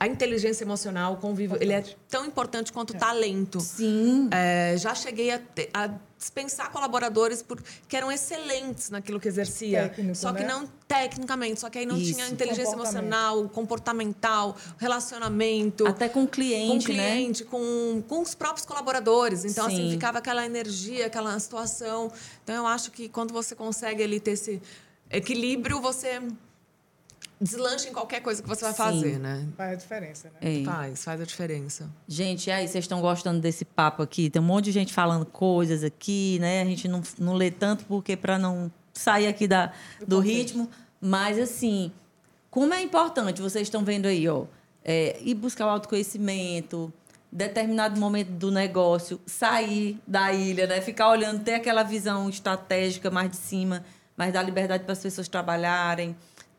a inteligência emocional, o convívio, ele é tão importante quanto o talento. Sim. É, já cheguei a, te- a dispensar colaboradores por, que eram excelentes naquilo que exercia. Técnico, só que né? não tecnicamente, só que aí não Isso. tinha inteligência emocional, comportamental, relacionamento Até com o com o cliente, né? cliente, com, com os próprios colaboradores. Então, assim, Sim. ficava aquela energia, aquela situação. Então, eu acho que quando você consegue ali ter esse equilíbrio, você deslancha em qualquer coisa que você vai Sim. fazer, né? Faz a diferença, né? É. Faz, faz a diferença. Gente, e aí, vocês estão gostando desse papo aqui? Tem um monte de gente falando coisas aqui, né? A gente não, não lê tanto porque para não sair aqui da, do contexto. ritmo. Mas, assim, como é importante, vocês estão vendo aí, ó, é, ir buscar o autoconhecimento, determinado momento do negócio, sair da ilha, né? Ficar olhando, ter aquela visão estratégica mais de cima, mas dar liberdade para as pessoas trabalharem,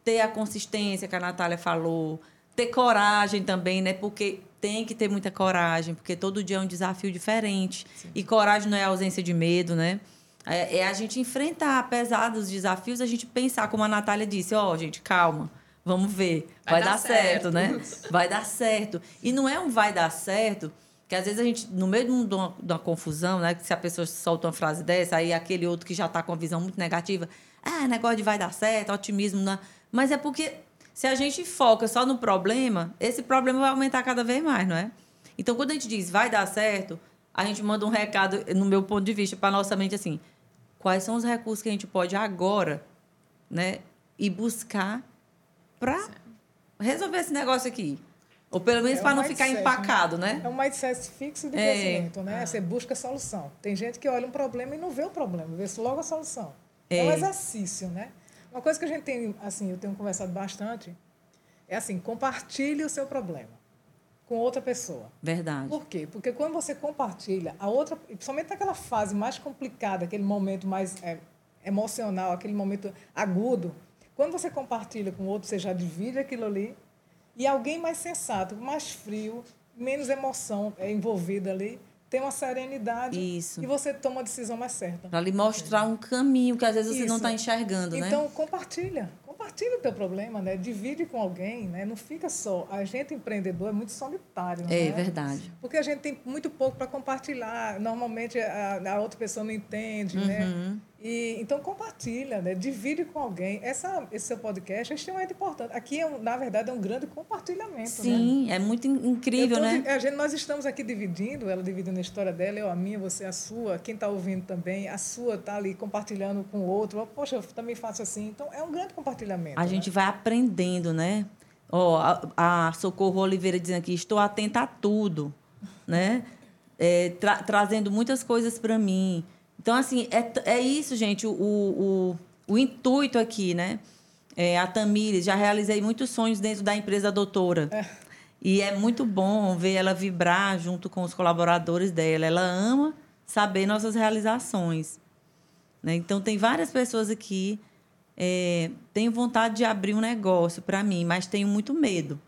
ter a consistência que a Natália falou, ter coragem também, né? Porque tem que ter muita coragem, porque todo dia é um desafio diferente. E coragem não é ausência de medo, né? É, é a gente enfrentar, apesar dos desafios, a gente pensar, como a Natália disse, ó, gente, calma, vamos ver, vai, Vai dar dar, certo, certo. né? Vai dar certo. E não é um vai dar certo, que às vezes a gente, no meio de um- uma, de uma confusão, né? Que se a pessoa solta uma frase dessa, aí aquele outro que já está com a visão muito negativa, ah, negócio de vai dar certo, otimismo, né? Mas é porque se a gente foca só no problema, esse problema vai aumentar cada vez mais, não é? Então, quando a gente diz vai dar certo, a gente manda um recado, no meu ponto de vista, para nossa mente assim: quais são os recursos que a gente pode agora, né, e buscar para resolver esse negócio aqui? Ou pelo menos É para um não ficar mindset, empacado, né? É um mindset fixo de É. crescimento, né? Você busca solução. Tem gente que olha um problema e não vê o problema, vê logo a solução. É, É. um exercício, né? Uma coisa que a gente tem, assim, eu tenho conversado bastante, é assim, compartilhe o seu problema com outra pessoa. Verdade. Por quê? Porque quando você compartilha, a outra, e principalmente naquela fase mais complicada, aquele momento mais é, emocional, aquele momento agudo, quando você compartilha com outro, você já divide aquilo ali, e alguém mais sensato, mais frio, menos emoção é envolvida ali, tem uma serenidade Isso. e você toma a decisão mais certa. Para lhe mostrar um caminho que às vezes você não Isso. está enxergando, né? Então, compartilha. Compartilha o teu problema, né? Divide com alguém, né? Não fica só. A gente empreendedor é muito solitário, É né? verdade. Porque a gente tem muito pouco para compartilhar. Normalmente a, a outra pessoa não entende, Uhum. né? E, então, compartilha, né? divide com alguém. Essa, esse seu podcast é extremamente importante. Aqui, é, na verdade, é um grande compartilhamento. Sim, né? é muito incrível, né? A gente, nós estamos aqui dividindo, ela dividindo a história dela, eu a minha, você a sua, quem está ouvindo também, a sua está ali compartilhando com o outro. Poxa, eu também faço assim. Então, é um grande compartilhamento. A né? gente vai aprendendo, né? Ó, a, a Socorro Oliveira dizendo aqui, estou atenta a tudo, né? É, tra trazendo muitas coisas para mim. Então, assim, é, é isso, gente, o, o, o intuito aqui, né? É, a Tamires, já realizei muitos sonhos dentro da empresa doutora. É. E é muito bom ver ela vibrar junto com os colaboradores dela. Ela ama saber nossas realizações. Né? Então, tem várias pessoas aqui. É, tenho vontade de abrir um negócio para mim, mas tenho muito medo.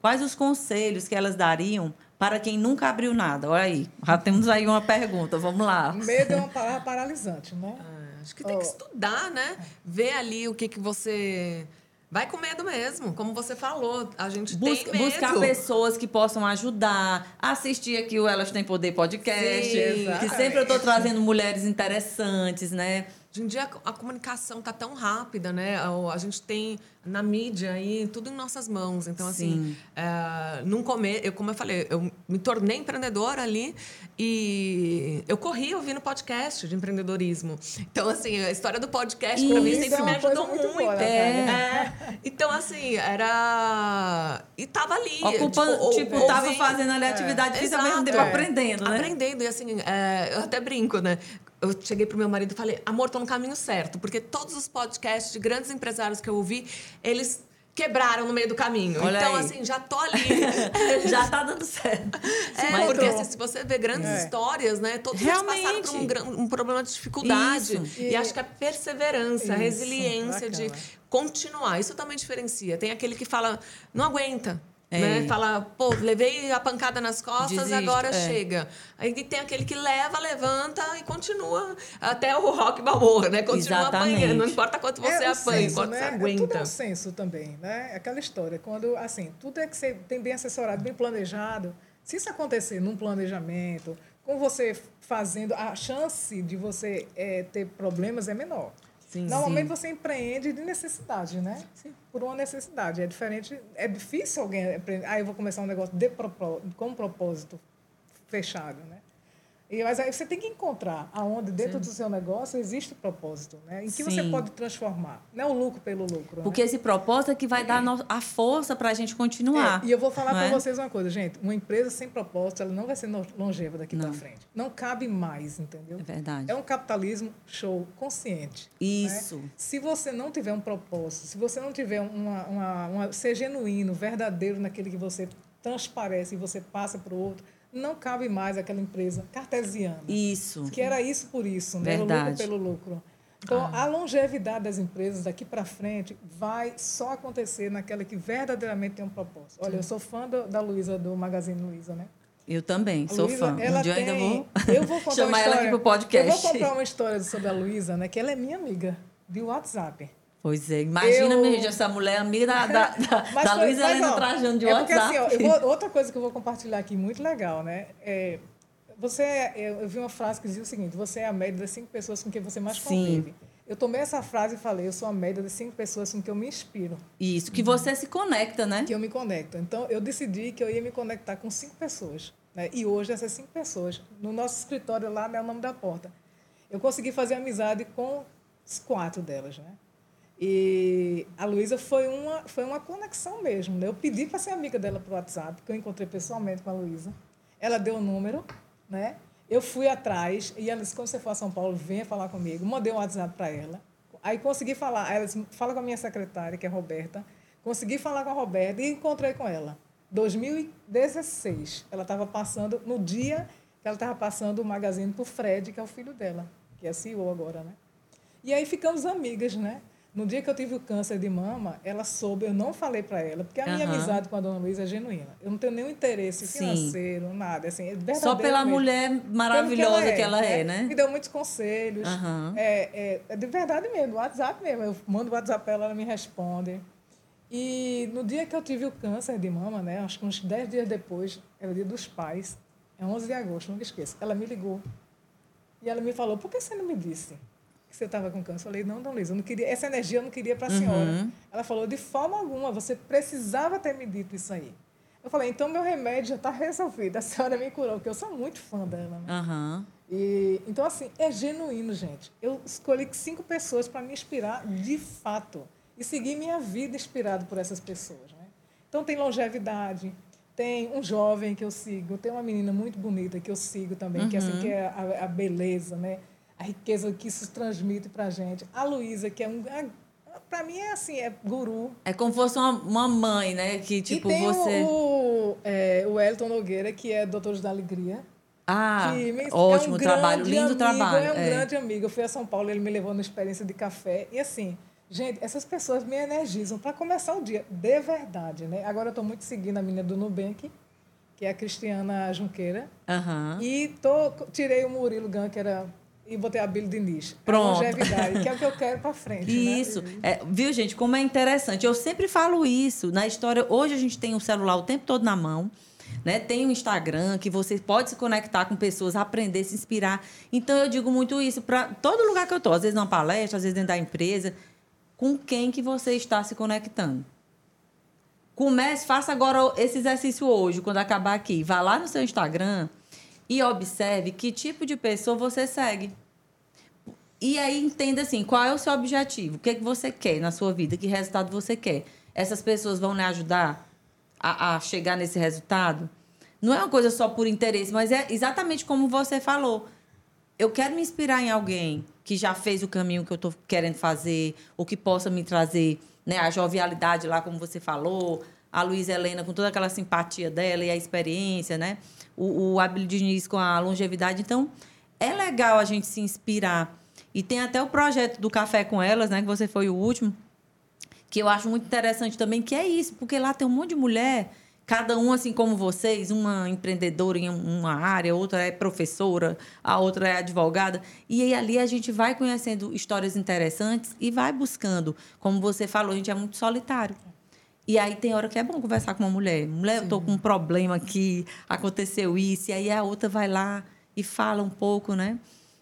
Quais os conselhos que elas dariam para quem nunca abriu nada? Olha aí, já temos aí uma pergunta, vamos lá. Medo é uma palavra paralisante, né? Ah, acho que tem oh. que estudar, né? Ver ali o que, que você. Vai com medo mesmo, como você falou, a gente Busca, tem medo. Buscar pessoas que possam ajudar, assistir aqui o Elas Têm Poder podcast, Sim, que sempre eu estou trazendo mulheres interessantes, né? Hoje em dia a, comunicação está tão rápida, né? A, a, gente tem na mídia aí tudo em nossas mãos. Então, assim, é, num comer, eu, como eu falei, eu me tornei empreendedora ali e eu corri ouvindo podcast de empreendedorismo. Então, assim, a história do podcast para mim sempre é me ajudou muito. muito. Boa, é. é. Então, assim, era. E tava ali. Ocupando, tipo, tipo ouvi... tava fazendo ali atividade é. física ao mesmo tempo, aprendendo, né? Aprendendo. E assim, é, eu até brinco, né? Eu cheguei pro meu marido e falei, amor, tô no caminho certo, porque todos os podcasts de grandes empresários que eu ouvi, eles quebraram no meio do caminho. Olha então, aí. assim, já tô ali. já tá dando certo. É, Mas porque assim, se você vê grandes é. histórias, né? Todos Realmente. eles passaram por um, um problema de dificuldade. Isso. E, e acho que a perseverança, Isso. a resiliência Bacana. de continuar. Isso também diferencia. Tem aquele que fala, não aguenta. Né? Fala, pô, levei a pancada nas costas, Desiste, agora é. chega. Aí tem aquele que leva, levanta e continua até o rock balboa, né? Continua Exatamente. apanhando, não importa quanto você é apanha, senso, quanto né? você aguenta. É tudo um senso também, né? Aquela história, quando, assim, tudo é que você tem bem assessorado, bem planejado. Se isso acontecer num planejamento, com você fazendo, a chance de você é, ter problemas é menor. Sim, Normalmente sim. você empreende de necessidade, né? Sim. Por uma necessidade. É diferente, é difícil alguém empreender. Ah, eu vou começar um negócio de com um propósito fechado, né? E, mas aí você tem que encontrar aonde dentro Sim. do seu negócio existe o propósito, né? Em que Sim. você pode transformar. Não é o lucro pelo lucro. Né? Porque né? esse propósito é que vai dar a força para a gente continuar. É, e eu vou falar para é? vocês uma coisa, gente. Uma empresa sem propósito, ela não vai ser longeva daqui para frente. Não cabe mais, entendeu? É verdade. É um capitalismo show, consciente. Né? Isso. Né? Se você não tiver um propósito, se você não tiver uma, uma, uma ser genuíno, verdadeiro naquele que você transparece e você passa para o outro não cabe mais aquela empresa cartesiana. Isso. Que era isso por isso, né? Verdade. O lucro pelo lucro. Então, ah. a longevidade das empresas daqui para frente vai só acontecer naquela que verdadeiramente tem um propósito. Olha, eu sou fã do, da Luísa, do Magazine Luiza, né? Eu também, a sou Luiza, fã. Ela um tem, ainda vou, eu vou chamar história, ela aqui para o podcast. Eu vou contar uma história sobre a Luísa, né? Que ela é minha amiga de WhatsApp. Pois é, imagina, eu... minha essa mulher amiga da, da, da, da Luísa Helena trajando de é porque, WhatsApp. Assim, ó, vou, outra coisa que eu vou compartilhar aqui, muito legal, né? É, você, eu, eu vi uma frase que dizia o seguinte: você é a média das cinco pessoas com quem você mais Sim. convive. Eu tomei essa frase e falei: eu sou a média das cinco pessoas com quem eu me inspiro. Isso, que você se conecta, né? Que eu me conecto. Então, eu decidi que eu ia me conectar com cinco pessoas. Né? E hoje, essas cinco pessoas, no nosso escritório lá, né, é o nome da porta. Eu consegui fazer amizade com quatro delas, né? E a Luísa foi uma, foi uma conexão mesmo. Né? Eu pedi para ser amiga dela por WhatsApp, que eu encontrei pessoalmente com a Luísa. Ela deu o número, né? Eu fui atrás e ela disse: quando você for a São Paulo, venha falar comigo. Mandei um WhatsApp para ela. Aí consegui falar. Ela disse: fala com a minha secretária, que é a Roberta. Consegui falar com a Roberta e encontrei com ela. 2016. Ela estava passando, no dia que ela estava passando o magazine para o Fred, que é o filho dela, que é CEO agora, né? E aí ficamos amigas, né? No dia que eu tive o câncer de mama, ela soube, eu não falei para ela, porque a minha uhum. amizade com a dona Luísa é genuína. Eu não tenho nenhum interesse financeiro, Sim. nada. Assim, é Só pela mulher maravilhosa que ela, que ela é, é, né? Me deu muitos conselhos. Uhum. É, é, é, de verdade mesmo, WhatsApp mesmo. Eu mando o WhatsApp para ela, ela me responde. E no dia que eu tive o câncer de mama, né, acho que uns 10 dias depois, era o dia dos pais, é 11 de agosto, nunca esqueço. Ela me ligou. E ela me falou: por que você não me disse? Que você estava com câncer. Eu falei, não, Dona Luísa, eu não queria, essa energia eu não queria para a senhora. Ela falou, de forma alguma, você precisava ter me dito isso aí. Eu falei, então meu remédio já está resolvido, a senhora me curou, porque eu sou muito fã dela. Né? Aham. E, então, assim, é genuíno, gente. Eu escolhi cinco pessoas para me inspirar de fato e seguir minha vida inspirado por essas pessoas. Né? Então, tem longevidade, tem um jovem que eu sigo, tem uma menina muito bonita que eu sigo também, que, assim, que é a, a beleza, né? A riqueza que isso transmite para a gente. A Luísa, que é um. Para mim é assim, é guru. É como se fosse uma, uma mãe, né? Que tipo e tem você. O, é, o Elton Nogueira, que é Doutores da Alegria. Ah, que me- ótimo é um trabalho, lindo amigo, trabalho. É um é. grande amigo. Eu fui a São Paulo, ele me levou numa experiência de café. E assim, gente, essas pessoas me energizam para começar o dia, de verdade, né? Agora eu estou muito seguindo a menina do Nubank, que é a Cristiana Junqueira. Aham. E tô, tirei o Murilo Gun, que era. E botei a Billy Diniz. A Pronto. longevidade, que é o que eu quero para frente. né? Isso. É, viu, gente, como é interessante. Eu sempre falo isso. Na história, hoje a gente tem um celular o tempo todo na mão. Né? Tem o Instagram que você pode se conectar com pessoas, aprender, se inspirar. Então eu digo muito isso para todo lugar que eu estou, às vezes numa palestra, às vezes dentro da empresa, com quem que você está se conectando. Comece, faça agora esse exercício hoje, quando acabar aqui. Vá lá no seu Instagram e observe que tipo de pessoa você segue. E aí entenda assim, qual é o seu objetivo? O que, é que você quer na sua vida? Que resultado você quer? Essas pessoas vão lhe ajudar a, a chegar nesse resultado? Não é uma coisa só por interesse, mas é exatamente como você falou. Eu quero me inspirar em alguém que já fez o caminho que eu estou querendo fazer, ou que possa me trazer né, a jovialidade lá, como você falou, a Luísa Helena com toda aquela simpatia dela e a experiência, né? O, o Abel Diniz com a longevidade. Então, é legal a gente se inspirar. E tem até o projeto do Café com Elas, né? Que você foi o último, que eu acho muito interessante também, que é isso, porque lá tem um monte de mulher, cada um assim como vocês, uma empreendedora em uma área, outra é professora, a outra é advogada, e aí ali a gente vai conhecendo histórias interessantes e vai buscando, como você falou, a gente é muito solitário. E aí tem hora que é bom conversar com uma mulher. Mulher, eu tô com um problema aqui, aconteceu isso, e aí a outra vai lá e fala um pouco, né?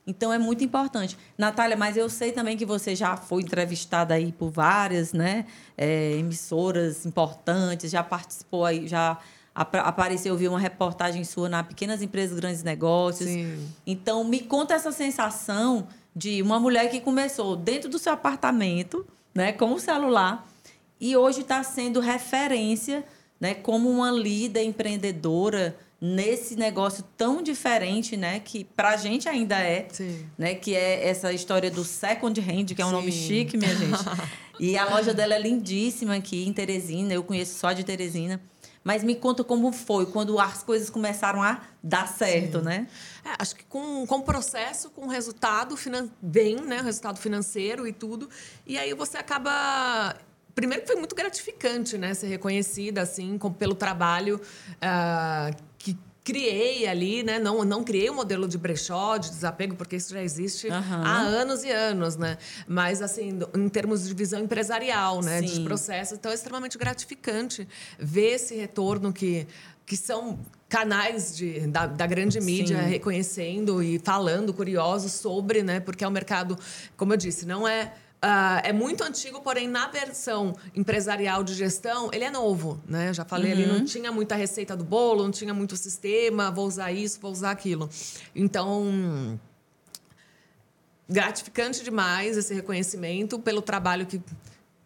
Então é muito importante. Natália, mas eu sei também que você já foi entrevistada aí por várias né, é, emissoras importantes, já participou aí, já apa- apareceu, eu vi uma reportagem sua na Pequenas Empresas Grandes Negócios. Sim. Então, me conta essa sensação de uma mulher que começou dentro do seu apartamento, né, com o celular, e hoje está sendo referência né, como uma líder empreendedora nesse negócio tão diferente, né, que para a gente ainda é, Sim. né, que é essa história do second hand, que é um nome Sim. chique, minha gente. E a loja dela é lindíssima aqui em Teresina, eu conheço só de Teresina. Mas me conta como foi quando as coisas começaram a dar certo, né? É, acho que com, com o processo, com o resultado finan bem, né? O resultado financeiro e tudo. E aí você acaba. Primeiro que foi muito gratificante, né? Ser reconhecida, assim, com- pelo trabalho que criei ali, né? Não, não criei o modelo de brechó, de desapego, porque isso já existe Aham. há anos e anos, né? Mas, assim, em termos de visão empresarial, né? De Sim. processo. Então, é extremamente gratificante ver esse retorno que, que são canais de, da, da grande mídia Sim. reconhecendo e falando, curiosos sobre, né? Porque é um mercado, como eu disse, não é. Ah, é muito antigo, porém, na versão empresarial de gestão, ele é novo, né? Já falei ali, não tinha muita receita do bolo, não tinha muito sistema, vou usar isso, vou usar aquilo. Então, gratificante demais esse reconhecimento pelo trabalho que,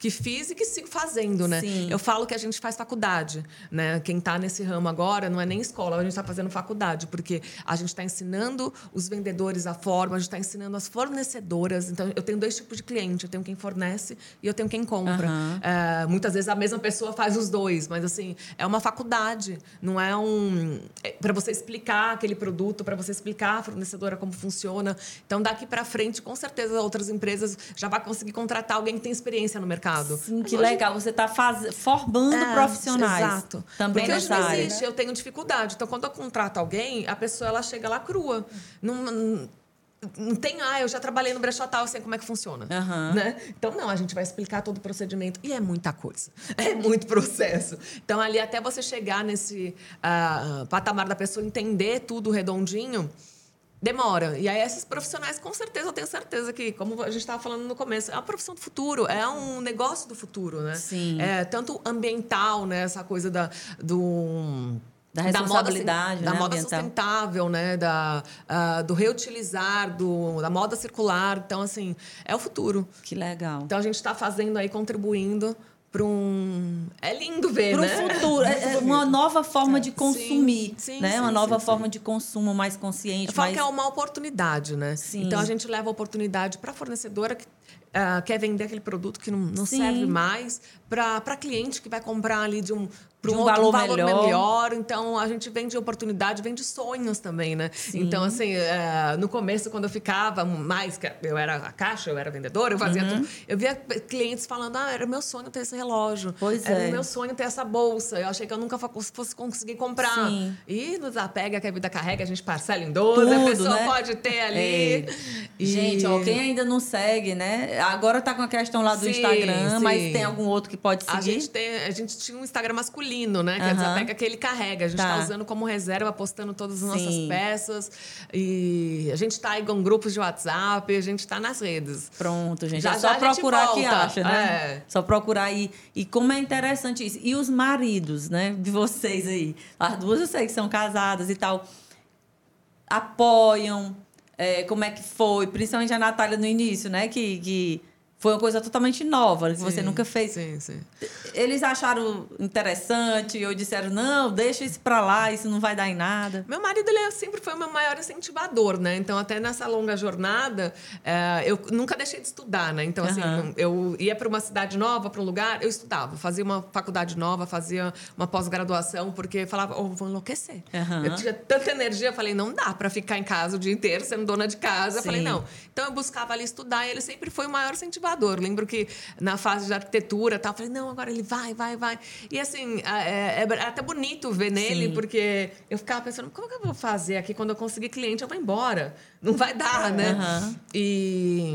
que fiz e que sigo fazendo, né? Sim. Eu falo que a gente faz faculdade, né? Quem está nesse ramo agora não é nem escola, a gente está fazendo faculdade, porque a gente está ensinando os vendedores a forma, a gente está ensinando as fornecedoras. Então, eu tenho dois tipos de cliente, eu tenho quem fornece e eu tenho quem compra. Aham. É, muitas vezes a mesma pessoa faz os dois, mas assim, é uma faculdade, não é um. para você explicar aquele produto, para você explicar a fornecedora como funciona. Então, daqui para frente, com certeza, outras empresas já vão conseguir contratar alguém que tem experiência no mercado. Sim, que Hoje- legal. Você está formando É, profissionais Exato. também Porque hoje nessa não área. existe, eu tenho dificuldade. Então, quando eu contrato alguém, a pessoa ela chega lá crua. Não, não- não tem, ah, eu já trabalhei no brechó tal, sei como é que funciona. Aham. Né? Então, não, a gente vai explicar todo o procedimento. E é muita coisa. É muito processo. Então, ali, até você chegar nesse ah, patamar da pessoa entender tudo redondinho, demora. E aí, esses profissionais, com certeza, eu tenho certeza que, como a gente estava falando no começo, é uma profissão do futuro, é um negócio do futuro, né? Sim. É tanto ambiental, né? Essa coisa da, do. Da responsabilidade, da moda, né, da moda ambiental. sustentável, né? Da, ah, do reutilizar, do, da moda circular. Então, assim, é o futuro. Que legal. Então, a gente está fazendo aí, contribuindo para um... É lindo ver, Para o né? futuro, é é uma nova forma de consumir, Sim, sim, né? uma sim, nova sim, forma de consumo mais consciente, Eu falo mais... que é uma oportunidade, né? Sim. Então a gente leva a oportunidade para a fornecedora que ah, quer vender aquele produto que não, não serve mais, para cliente que vai comprar ali de um, pra De um outro valor melhor. melhor. Então a gente vende oportunidade, vende sonhos também, né? Então, assim, eh, no começo, quando eu ficava mais, eu era a caixa, eu era vendedora, eu fazia tudo. Eu via clientes falando: ah, era meu sonho ter esse relógio. Pois era é. meu sonho ter essa bolsa. Eu achei que eu nunca fo- fosse conseguir comprar. Sim. E nos apega que a vida carrega, a gente parcela em 12, a Tudo, pessoa né? pode ter ali. É. E- Gente, ó, quem ainda não segue, né? Agora tá com a questão lá do Sim, Instagram, sim. mas tem algum outro que pode seguir? A gente, tem, a gente tinha um Instagram masculino, né? Que é desapega que ele carrega. A gente Tá. está usando como reserva, postando todas as nossas Sim. peças. E a gente está aí com grupos de WhatsApp, a gente está nas redes. Pronto, gente. Já, é só já a procurar que acha, né? É. Só procurar aí. E como é interessante isso. E os maridos, né? De vocês aí. As duas eu sei que são casadas e tal. Apoiam. é, como é que foi? Principalmente a Natália no início, né? Que, que foi uma coisa totalmente nova, que você Sim, nunca fez. Sim, sim. Eles acharam interessante ou disseram, não, deixa isso pra lá, isso não vai dar em nada. Meu marido ele sempre foi o meu maior incentivador, né? Então, até nessa longa jornada, eh, eu nunca deixei de estudar, né? Então, assim, eu ia para uma cidade nova, para um lugar, eu estudava. Fazia uma faculdade nova, fazia uma pós-graduação, porque falava, oh, vou enlouquecer. Aham. Eu tinha tanta energia, eu falei, não dá para ficar em casa o dia inteiro sendo dona de casa. Eu falei, não. Então, eu buscava ali estudar e ele sempre foi o maior incentivador. Lembro que na fase de arquitetura, tal, eu falei, não, agora ele vai, vai, vai. E, assim, é, é até bonito ver nele, Sim. porque eu ficava pensando, como que eu vou fazer aqui quando eu conseguir cliente? Eu vou embora. Não vai dar, né? Aham. E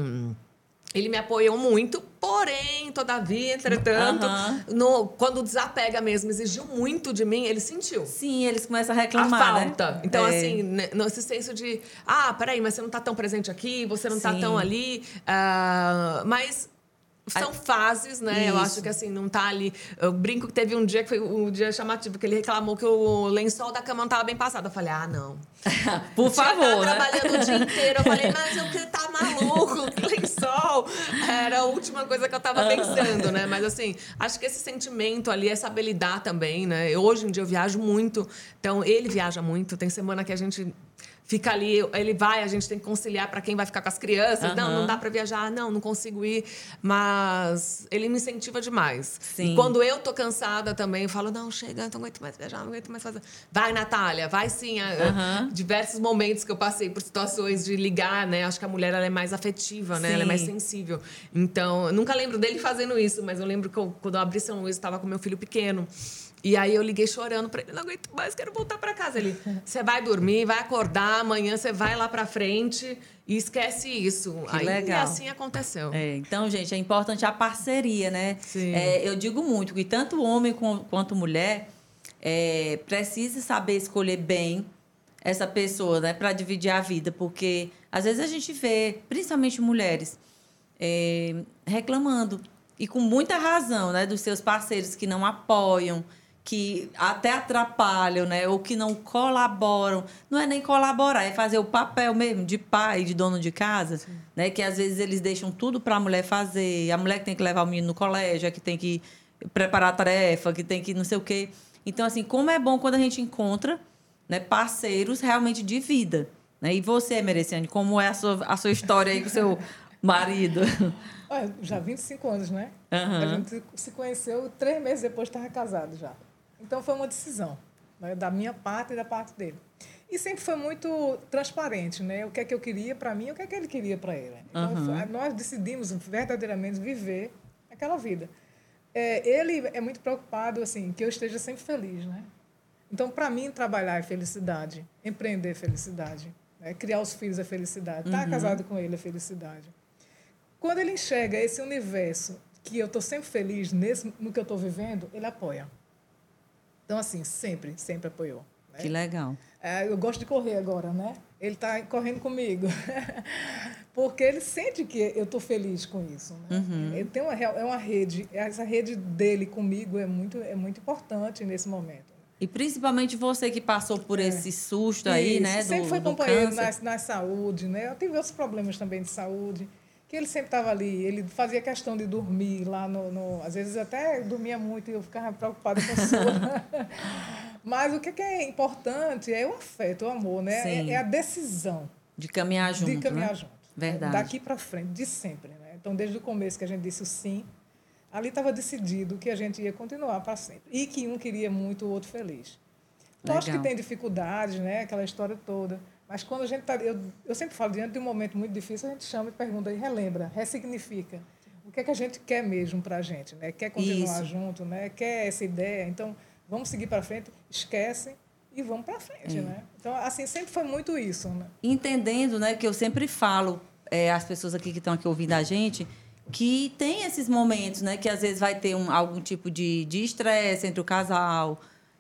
ele me apoiou muito, porém, todavia, entretanto, no, quando o desapega mesmo exigiu muito de mim, ele sentiu. Sim, eles começam a A reclamar, né? falta. Então, É. assim, né, nesse senso de, ah, peraí, mas você não tá tão presente aqui, você não tá Sim. tão ali. ah, mas são fases, né? Eu Isso. acho que assim, não tá ali. Eu brinco que teve um dia que foi um dia chamativo, que ele reclamou que o lençol da cama não tava bem passado. Eu falei, ah, não. Por favor, tava né? trabalhando o dia inteiro. Eu falei, mas o que tá maluco? Lençol? Era a última coisa que eu tava pensando, né? Mas assim, acho que esse sentimento ali é saber lidar também, né? Eu, hoje em dia eu viajo muito, então ele viaja muito. Tem semana que a gente fica ali, ele vai, a gente tem que conciliar para quem vai ficar com as crianças. Não, Aham. não dá para viajar, não, não consigo ir. Mas ele me incentiva demais. Sim. E quando eu tô cansada também, eu falo, não, chega, não aguento mais viajar, não aguento mais fazer. Vai, Natália, vai sim. Aham. Diversos momentos que eu passei por situações de ligar, né? Acho que a mulher ela é mais afetiva, né? Ela é mais Sim. sensível. Então, eu nunca lembro dele fazendo isso, mas eu lembro que eu, quando eu abri São Luís, estava com meu filho pequeno. E aí eu liguei chorando para ele, não aguento mais, quero voltar para casa. Ele, você vai dormir, vai acordar, amanhã você vai lá para frente e esquece isso. Que aí, legal. E assim aconteceu. É, então, gente, é importante a parceria, né? Sim. É, eu digo muito que tanto homem quanto mulher é, precisa saber escolher bem essa pessoa, né, para dividir a vida, porque às vezes a gente vê, principalmente mulheres, é, reclamando e com muita razão, né, dos seus parceiros que não apoiam, que até atrapalham, né, ou que não colaboram. Não é nem colaborar, é fazer o papel mesmo de pai, de dono de casa, né, que às vezes eles deixam tudo para a mulher fazer, a mulher que tem que levar o menino no colégio, a que tem que preparar a tarefa, que tem que não sei o quê. Então, assim, como é bom quando a gente encontra né, parceiros realmente de vida. Né? E você, Mereciane, como é a sua, a sua história aí com o seu marido? Olha, já 25 anos, né? Aham. A gente se conheceu três meses depois estava casado já. Então foi uma decisão né, da minha parte e da parte dele. E sempre foi muito transparente, né? O que é que eu queria para mim e o que é que ele queria para ele. Então foi- nós decidimos verdadeiramente viver aquela vida. É, ele é muito preocupado assim que eu esteja sempre feliz, né? Então para mim trabalhar é felicidade, empreender é felicidade, né? criar os filhos é felicidade, estar casado com ele é felicidade. Quando ele enxerga esse universo que eu estou sempre feliz nesse, no que eu estou vivendo, ele apoia. Então, assim, sempre, sempre apoiou. né? Que legal. É, eu gosto de correr agora, né? Ele está correndo comigo. Porque ele sente que eu estou feliz com isso. Né? Uhum. Ele tem uma, é uma rede, essa rede dele comigo é muito, é muito importante nesse momento. E principalmente você que passou por é. esse susto aí, Isso. né? Sempre do, foi companheiro na, na saúde, né? Eu tive outros problemas também de saúde, que ele sempre estava ali. Ele fazia questão de dormir lá no, no. Às vezes até dormia muito e eu ficava preocupada com a sua. Mas o que é importante é o afeto, o amor, né? É, é, a decisão. De caminhar junto. De caminhar né? junto. Verdade. Daqui para frente, de sempre, né? Então, desde o começo que a gente disse o sim, ali estava decidido que a gente ia continuar para sempre. E que um queria muito o outro feliz. Lógico que tem dificuldades, né? Aquela história toda. Mas quando a gente está. Eu, eu sempre falo, diante de um momento muito difícil, a gente chama e pergunta e relembra, ressignifica. O que é que a gente quer mesmo para a gente? Né? Quer continuar Isso. junto, né? quer essa ideia? Então, vamos seguir para frente, esquece e vamos para frente. É. Né? Então, assim, sempre foi muito isso. Né? Entendendo né, que eu sempre falo, é, as pessoas aqui que estão aqui ouvindo a gente, que tem esses momentos, né? Que às vezes vai ter um, algum tipo de estresse entre o casal.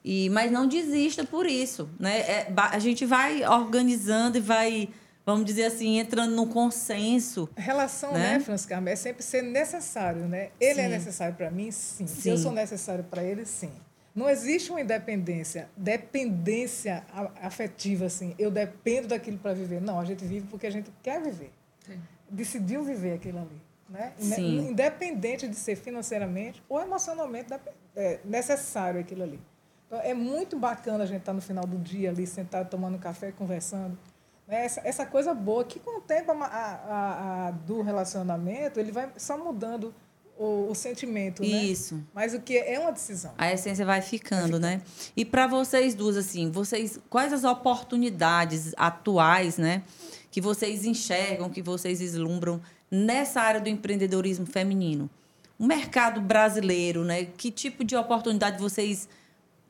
E, mas não desista por isso, né? É, a gente vai organizando e vai, vamos dizer assim, entrando num consenso. A relação, né, né Francisca, é sempre ser necessário, né? Ele é sim. é necessário para mim, sim. sim. Eu sou necessário para ele, sim. Não existe uma independência, dependência afetiva, assim. Eu dependo daquilo para viver. Não, a gente vive porque a gente quer viver. Sim. Decidiu viver aquilo ali. Né? Sim. Independente de ser financeiramente ou emocionalmente é necessário aquilo ali. Então, é muito bacana a gente estar no final do dia ali, sentado, tomando café, conversando. Né? Essa, essa coisa boa, que com o tempo a, a, a, do relacionamento, ele vai só mudando o, o sentimento, né? Isso. Mas o que é uma decisão. A essência vai ficando, vai né? E para vocês duas, assim, vocês, quais as oportunidades atuais, né? Que vocês enxergam, que vocês vislumbram nessa área do empreendedorismo feminino? O mercado brasileiro, né? Que tipo de oportunidade vocês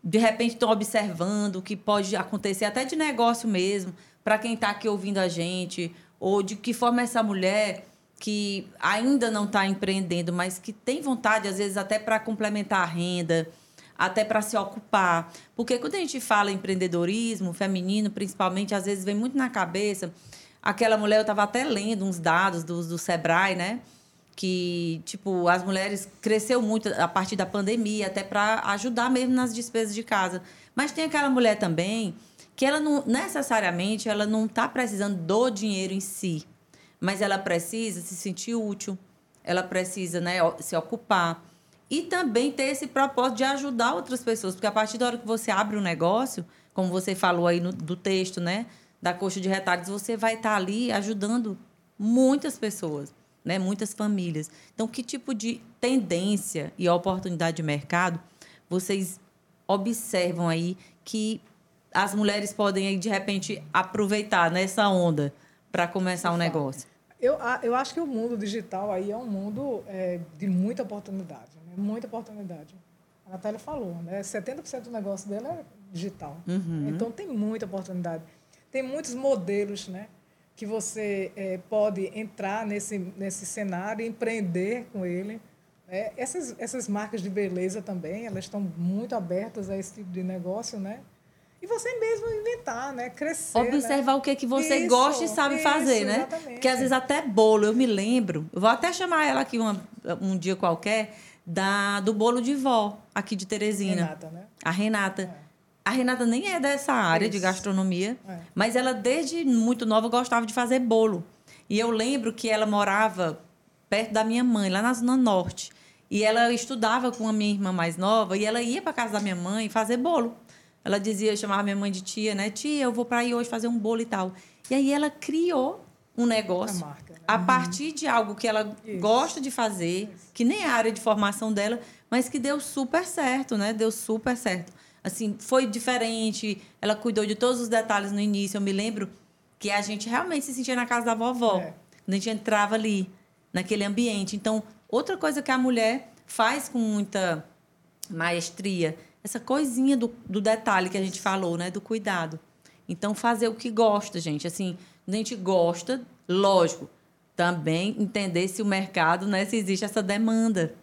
de repente estão observando que pode acontecer até de negócio mesmo, para quem está aqui ouvindo a gente, ou de que forma essa mulher que ainda não está empreendendo, mas que tem vontade, às vezes, até para complementar a renda, até para se ocupar. Porque quando a gente fala empreendedorismo feminino, principalmente, às vezes vem muito na cabeça aquela mulher, eu estava até lendo uns dados do, do Sebrae, né? Que tipo as mulheres cresceu muito a partir da pandemia até para ajudar mesmo nas despesas de casa. Mas tem aquela mulher também que ela não necessariamente ela não está precisando do dinheiro em si mas ela precisa se sentir útil ela precisa né se ocupar e também ter esse propósito de ajudar outras pessoas porque a partir da hora que você abre um negócio como você falou aí no, do texto né da coxa de retalhos você vai estar tá ali ajudando muitas pessoas né? muitas famílias. Então, que tipo de tendência e oportunidade de mercado vocês observam aí que as mulheres podem, aí, de repente, aproveitar nessa onda para começar um negócio? Eu, eu acho que o mundo digital aí é um mundo é, de muita oportunidade, né? muita oportunidade. A Natália falou, né? 70% do negócio dela é digital. Uhum. Então, tem muita oportunidade. Tem muitos modelos, né? Que você é, pode entrar nesse, nesse cenário e empreender com ele. É, essas, essas marcas de beleza também, elas estão muito abertas a esse tipo de negócio, né? E você mesmo inventar, né? Crescer. Observar né? o que, é que você isso, gosta e sabe isso, fazer, né? Exatamente. Porque às vezes até bolo, eu me lembro, eu vou até chamar ela aqui uma, um dia qualquer, da, do bolo de vó, aqui de Teresina. Renata, né? A Renata. É. A Renata nem é dessa área Isso. de gastronomia, é. mas ela desde muito nova gostava de fazer bolo. E eu lembro que ela morava perto da minha mãe, lá na Zona Norte. E ela estudava com a minha irmã mais nova e ela ia para casa da minha mãe fazer bolo. Ela dizia, chamava minha mãe de tia, né? Tia, eu vou para aí hoje fazer um bolo e tal. E aí ela criou um negócio a, marca, né? a partir de algo que ela Isso. gosta de fazer, Isso. que nem é a área de formação dela, mas que deu super certo, né? Deu super certo assim, foi diferente. Ela cuidou de todos os detalhes no início. Eu me lembro que a gente realmente se sentia na casa da vovó. É. Quando a gente entrava ali, naquele ambiente. Então, outra coisa que a mulher faz com muita maestria, essa coisinha do, do detalhe que a gente falou, né? Do cuidado. Então, fazer o que gosta, gente. Assim, a gente gosta, lógico, também entender se o mercado, né? Se existe essa demanda.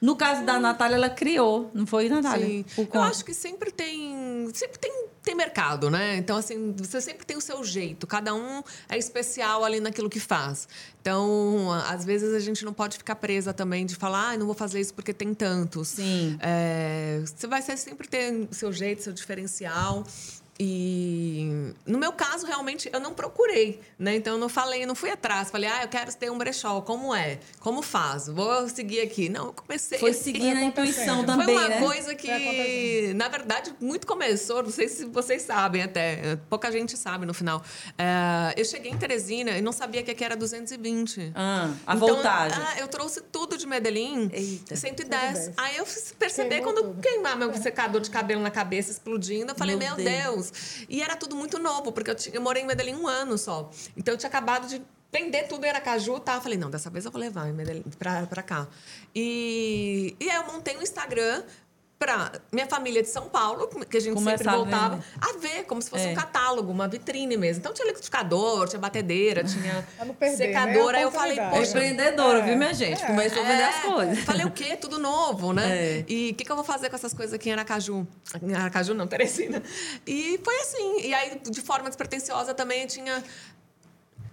No caso da Natália, ela criou, não foi, Natália? Sim. Eu acho que sempre tem, sempre tem tem mercado, né? Então, assim, você sempre tem o seu jeito. Cada um é especial ali naquilo que faz. Então, às vezes a gente não pode ficar presa também de falar, ah, não vou fazer isso porque tem tantos. Sim. É, você vai sempre ter seu jeito, seu diferencial. E no meu caso, realmente, eu não procurei, né? Então, eu não falei, não fui atrás. Falei, ah, eu quero ter um brechó. Como é? Como faço? Vou seguir aqui. Não, eu comecei... Foi seguindo a intuição também, Foi uma né? coisa que, na verdade, muito começou. Não sei se vocês sabem até. Pouca gente sabe no final. É, eu cheguei em Teresina e não sabia que aqui era 220. Ah, a Então, voltagem. ah, eu trouxe tudo de Medellín. Eita. 110. 110. Aí eu percebi Queimou quando tudo. queimar meu secador de cabelo na cabeça explodindo. Eu falei, Meu meu, Deus. E era tudo muito novo, porque eu, tinha- eu morei em Medellín um ano só. Então eu tinha acabado de vender tudo em Aracaju, tá? Eu falei, não, dessa vez eu vou levar em Medellín, pra, pra cá. E, e aí eu montei um Instagram pra minha família de São Paulo, que a gente Começar sempre a voltava, vender. a ver, como se fosse É. um catálogo, uma vitrine mesmo. Então tinha liquidificador, tinha batedeira, tinha perder, né? secador. Aí eu falei, poxa, Empreendedora, É, viu, minha gente? é. Começou a vender as é, coisas. Falei o quê? Tudo novo, né? É. E o que, que eu vou fazer com essas coisas aqui em Aracaju? Em Aracaju não, Teresina. E foi assim. E aí, de forma despretensiosa também, tinha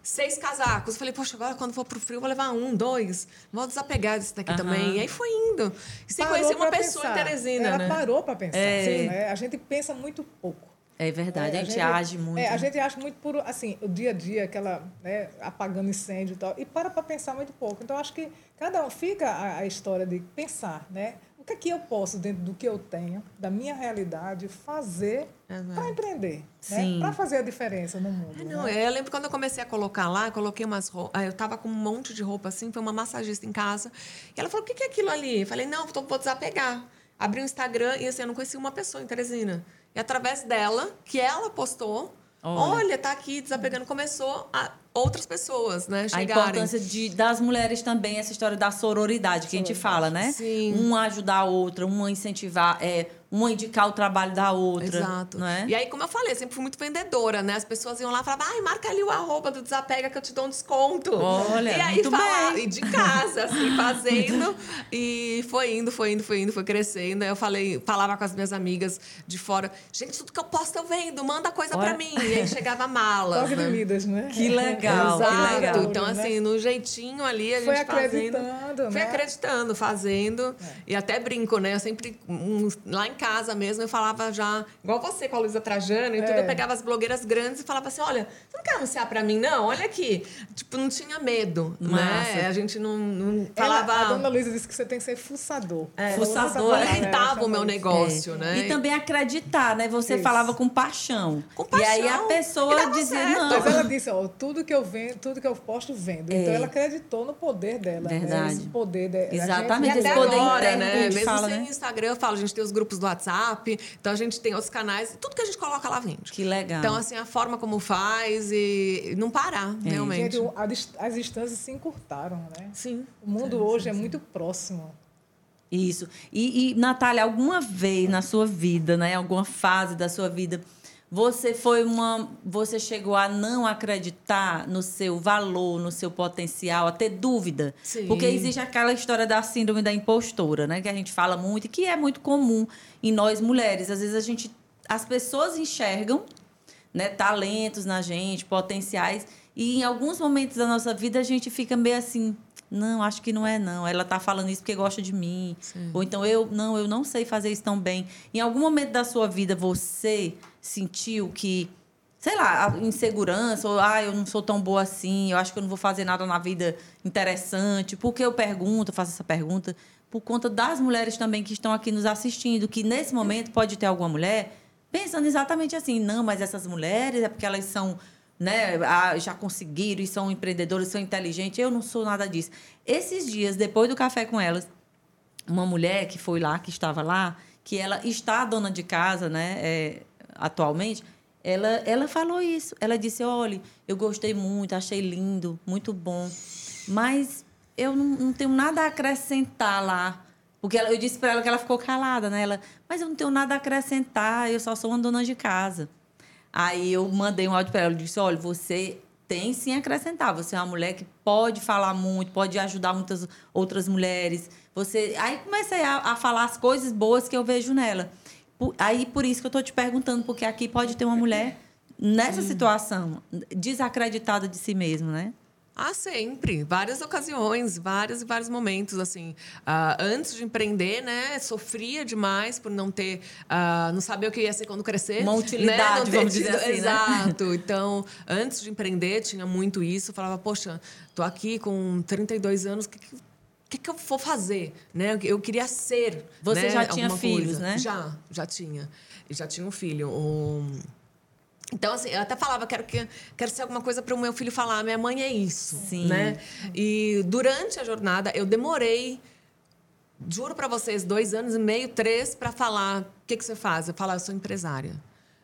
seis casacos. Falei, poxa, agora quando for pro frio, eu vou levar um, dois. Vou desapegar desse daqui Aham. também. E aí foi indo. E sem Parou conhecer uma pessoa pensar. em Teresina, Ela né? parou para pensar. É. Sim, né? A gente pensa muito pouco. É verdade, É, a gente age muito. É, a né? gente age muito por, assim, o dia a dia, aquela, né, apagando incêndio e tal, e para para pensar muito pouco. Então, acho que cada um fica a, a história de pensar, né? O que é que eu posso, dentro do que eu tenho, da minha realidade, fazer Exato. para empreender, né? Para fazer a diferença no mundo. Ah, Não, né? eu lembro quando eu comecei a colocar lá, eu coloquei umas roupas. Eu tava com um monte de roupa assim, foi uma massagista em casa. E ela falou: o que é aquilo ali? Eu falei: não, tô- vou desapegar. Abri o Instagram e assim, eu não conhecia uma pessoa em Teresina. E através dela, que ela postou, Olha. olha, tá aqui desapegando, começou a outras pessoas, né? A Chegarem. importância de, das mulheres também, essa história da sororidade que a gente fala, né? Sim. Uma ajudar a outra, uma incentivar, é, uma indicar o trabalho da outra. Exato. Não é? E aí, como eu falei, eu sempre fui muito vendedora, né? As pessoas iam lá e falavam, ai, marca ali o arroba do Desapega que eu te dou um desconto. Olha, e aí muito falava, bem. e de casa, assim, fazendo. e foi indo, foi indo, foi indo, foi crescendo. Aí eu falei, falava com as minhas amigas de fora, gente, tudo que eu posto eu vendo, manda coisa Olha. pra mim. E aí chegava mala. Quase de Midas, né? Que legal, que Exato. legal. Então, Né? assim, no jeitinho ali, a gente Foi fazendo. acreditando, Fui né? acreditando, fazendo. E até brinco, né? Eu sempre, um, lá em casa mesmo, eu falava já, igual você com a Luísa Trajano e tudo, É. eu pegava as blogueiras grandes e falava assim: olha, você não quer anunciar pra mim, não? Olha aqui. Tipo, não tinha medo, Massa. né? A gente não, não Ela- falava. a dona Luísa disse que você tem que ser fuçador. É, Fuçador, é. Aumentava o meu isso. negócio, É. né? E também acreditar, né? Você Isso. falava com paixão. Com E aí a paixão. pessoa dizia, certo. não. Mas ela disse, ó, tudo que eu vendo, tudo que eu posto, vendo. Então É. ela acreditou no poder dela. Né? Verdade. Esse poder dela. Exatamente, E esse poder agora, interno né? gente Mesmo fala, sem né? Instagram, eu falo, a gente tem os grupos do WhatsApp, então a gente tem outros canais, tudo que a gente coloca lá vende. Que legal. Então, assim, a forma como faz e não parar, É. realmente. Gente, as distâncias se encurtaram, né? Sim. O mundo hoje é muito próximo. Isso. E, e, Natália, alguma vez na sua vida, né? Alguma fase da sua vida, você foi uma. Você chegou a não acreditar no seu valor, no seu potencial, a ter dúvida. Sim. Porque existe aquela história da síndrome da impostora, né? Que a gente fala muito e que é muito comum em nós mulheres. Às vezes a gente. As pessoas enxergam né, talentos na gente, potenciais. E em alguns momentos da nossa vida a gente fica meio assim, não, acho que não é não. Ela tá falando isso porque gosta de mim. Ou então eu, não, eu não sei fazer isso tão bem. Em algum momento da sua vida você sentiu que sei lá, insegurança, ou ah, eu não sou tão boa assim, eu acho que eu não vou fazer nada na vida interessante. Por que eu pergunto, faço essa pergunta? Por conta das mulheres também que estão aqui nos assistindo, que nesse momento pode ter alguma mulher pensando exatamente assim, não, mas essas mulheres é porque elas são, né, já conseguiram e são empreendedoras, são inteligentes. Eu não sou nada disso. Esses dias, depois do café com elas, uma mulher que foi lá, que estava lá, que ela está dona de casa, né, é, atualmente, ela, ela falou isso. Ela disse: olha, eu gostei muito, achei lindo, muito bom, mas eu não, não tenho nada a acrescentar lá. Porque ela- eu disse para ela que ela ficou calada, né? Ela, mas eu não tenho nada a acrescentar, eu só sou uma dona de casa. Aí eu mandei um áudio para ela, eu disse: olha, você tem sim acrescentar. Você é uma mulher que pode falar muito, pode ajudar muitas outras mulheres. Você, aí comecei a, a falar as coisas boas que eu vejo nela. Aí por isso que eu estou te perguntando, porque aqui pode ter uma mulher nessa situação, desacreditada de si mesma, né? Ah, sempre. Várias ocasiões, vários e vários momentos, assim. Ah, antes de empreender, né, sofria demais por não ter, ah, não saber o que ia ser quando crescer. Uma né? utilidade, Não ter vamos dizer tido- assim, né? Exato. Então, antes de empreender, tinha muito isso. Falava, poxa, tô aqui com 32 anos, o que, que, que, que eu vou fazer? Né? Eu queria ser. Você né, já tinha alguma filhos, coisa. né? Já, já tinha. Já tinha um filho. Um... Então, assim, eu até falava, quero, que, quero ser alguma coisa para o meu filho falar, minha mãe é isso, Sim. né? E durante a jornada, eu demorei, juro para vocês, dois anos e meio, três, para falar, o que, que você faz? Eu falava, eu sou empresária.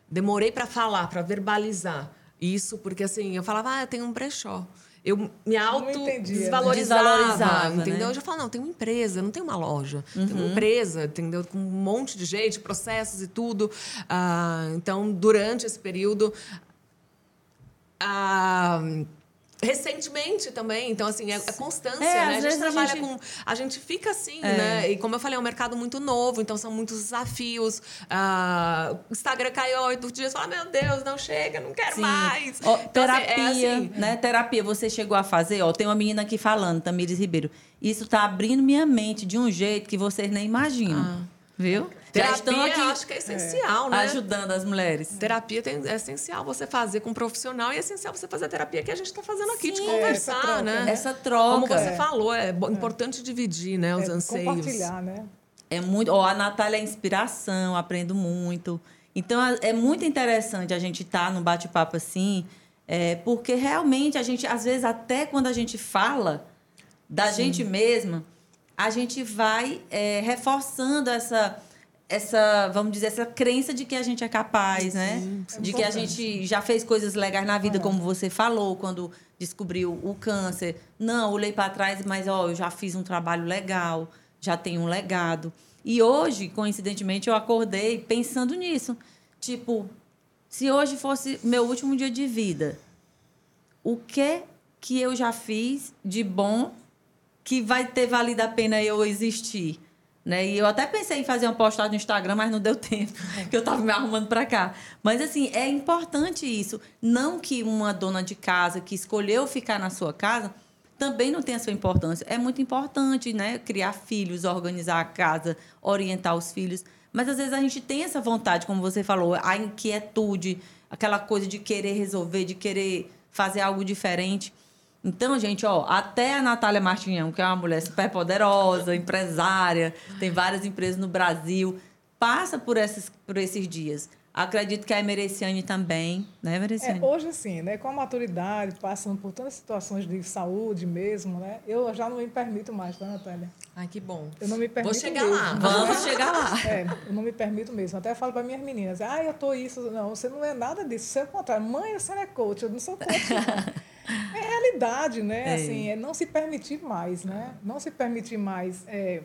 Demorei para falar, para verbalizar isso, porque, assim, eu falava, ah, eu tenho um brechó. Eu me entendia, né? auto-desvalorizava, Desvalorizava, entendeu? né? Eu já falo, não, tem uma empresa, não tem uma loja. Tem uma empresa, entendeu? Com um monte de gente, processos e tudo. Ah, então, durante esse período... ah, recentemente também, então assim, é, é constância, É, né? A gente vezes a trabalha gente- com. A gente fica assim, né? E como eu falei, é um mercado muito novo, então são muitos desafios. Ah, Instagram caiu oito dias, fala, meu Deus, não chega, não quero Sim. mais. Ó, Então, assim, terapia, é assim, né? Terapia, você chegou a fazer, ó, tem uma menina aqui falando, Tamires Ribeiro. Isso tá abrindo minha mente de um jeito que vocês nem imaginam. Viu? Já Terapia, estão aqui eu acho que é essencial, né? ajudando as mulheres. Terapia tem- é essencial você fazer com um profissional e é essencial você fazer a terapia que a gente está fazendo aqui, de Sim. conversar, Essa troca, né? né? Essa troca. Como você falou, é importante dividir né, os É, anseios. compartilhar, né? É muito. Ó, a Natália é inspiração, aprendo muito. Então a- é muito interessante a gente estar num bate-papo assim, é, porque realmente a gente, às vezes, até quando a gente fala da gente mesma, a gente vai é, reforçando essa. Essa, vamos dizer, essa crença de que a gente é capaz, né? De que a gente já fez coisas legais na vida, como você falou, quando descobriu o câncer. Não, olhei para trás, mas ó, eu já fiz um trabalho legal, já tenho um legado. E hoje, coincidentemente, eu acordei pensando nisso. Tipo, se hoje fosse meu último dia de vida, o que que eu já fiz de bom que vai ter valido a pena eu existir? Né? E eu até pensei em fazer uma postagem no Instagram, mas não deu tempo, que eu estava me arrumando para cá. Mas, assim, é importante isso. Não que uma dona de casa que escolheu ficar na sua casa também não tenha sua importância. É muito importante, né? Criar filhos, organizar a casa, orientar os filhos. Mas, às vezes, a gente tem essa vontade, como você falou, a inquietude, aquela coisa de querer resolver, de querer fazer algo diferente. Então, gente, ó, até a Natália Martinhão, que é uma mulher super poderosa, empresária, tem várias empresas no Brasil, passa por esses, por esses dias. Acredito que a Emereciane também, né, Emereciane? É, hoje, assim, né, com a maturidade, passando por tantas situações de saúde mesmo, né, eu já não me permito mais, tá, Natália? Ai, que bom. Eu não me permito Vou chegar mesmo. lá. Vamos chegar lá. É, eu não me permito mesmo. Até falo para minhas meninas, ah, eu tô isso. Não, você não é nada disso. Você é o contrário. Mãe, você não é coach. Eu não sou coach. É realidade, né? É. Assim, é não se permitir mais, né? Não se permitir mais é,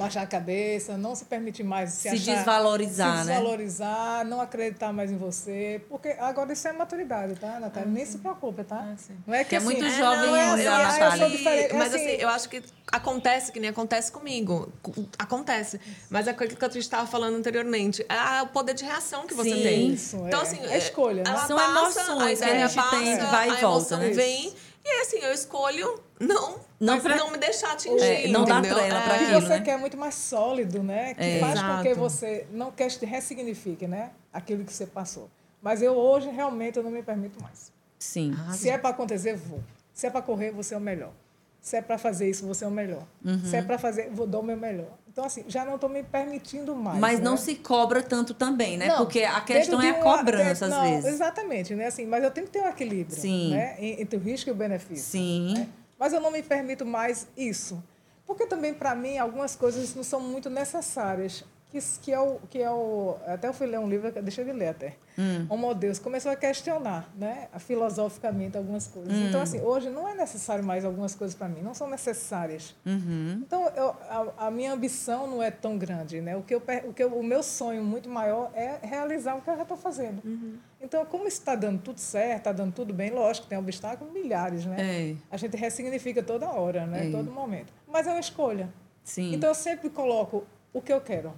baixar a cabeça, não se permitir mais se, Se achar- desvalorizar, se né? desvalorizar, não acreditar mais em você. Porque agora isso é maturidade, tá, Natália? Nem se preocupe, tá? Ah, sim. Não é que, Que é assim, muito é, jovem não, é assim, a ah, eu Natália. sou diferente. É Mas assim, assim, eu acho que acontece que nem acontece comigo. Co- Acontece. Mas é aquilo que a gente estava falando anteriormente. É o poder de reação que você Sim. tem. Isso, então, é. assim, É escolha, né? ela São passa, emoções a que a gente passa, tem, vai e volta, né? vem. E assim, eu escolho não, Não não, pra- não me deixar atingir. É, não dá trela pra É. que aquilo, você né? quer muito mais sólido, né? Que É. faz com que Exato. você não quer que ressignifique, né? Aquilo que você passou. Mas eu hoje realmente eu não me permito mais. Sim. Ah, Se é para acontecer, vou. Se é para correr, você é o melhor. Se é para fazer isso, você é o melhor. Uhum. Se é para fazer, vou dar o meu melhor. Então assim, já não estou me permitindo mais. Mas não né? se cobra tanto também, né? Não, Porque a questão é a uma- cobrança, dentro- às não, vezes. Exatamente, né? Assim, mas eu tenho que ter um equilíbrio, Sim. né? En- Entre o risco e o benefício. Sim. né? Mas eu não me permito mais isso. Porque também, para mim, algumas coisas não são muito necessárias. Que, que, é o, que é o. Até eu fui ler um livro, deixa eu de ler até. Hum. Homo Deus começou a questionar, né? Filosoficamente, algumas coisas. Hum. Então, assim, hoje não é necessário mais algumas coisas para mim, não são necessárias. Uhum. Então, eu, a, a minha ambição não é tão grande, né? O que eu, o, que eu, o meu sonho muito maior é realizar o que eu já estou fazendo. Uhum. Então, como está dando tudo certo, está dando tudo bem, lógico, tem obstáculos milhares, né? É. A gente ressignifica toda hora, né? É. Todo momento. Mas é uma escolha. Sim. Então, eu sempre coloco o que eu quero.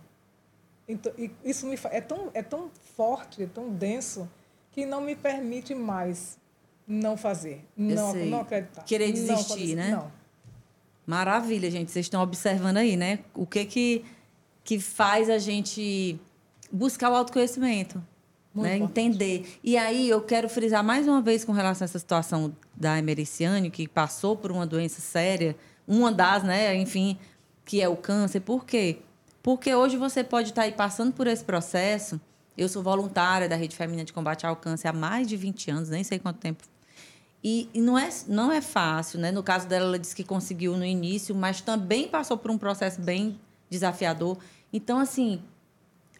Então, e isso me, é, tão, é tão forte, é tão denso, que não me permite mais não fazer, não, não acreditar. Querer desistir, não, né? Não. Maravilha, gente. Vocês estão observando aí, né? O que que, que faz a gente buscar o autoconhecimento, né? Entender. E aí eu quero frisar mais uma vez com relação a essa situação da Emericiane, que passou por uma doença séria, uma das, né? Enfim, que é o câncer. Por quê? Porque hoje você pode estar aí passando por esse processo. Eu sou voluntária da Rede Feminina de Combate ao Câncer há mais de 20 anos, nem sei quanto tempo. E, e, não, é, não é fácil, né? No caso dela, ela disse que conseguiu no início, mas também passou por um processo bem desafiador. Então, assim,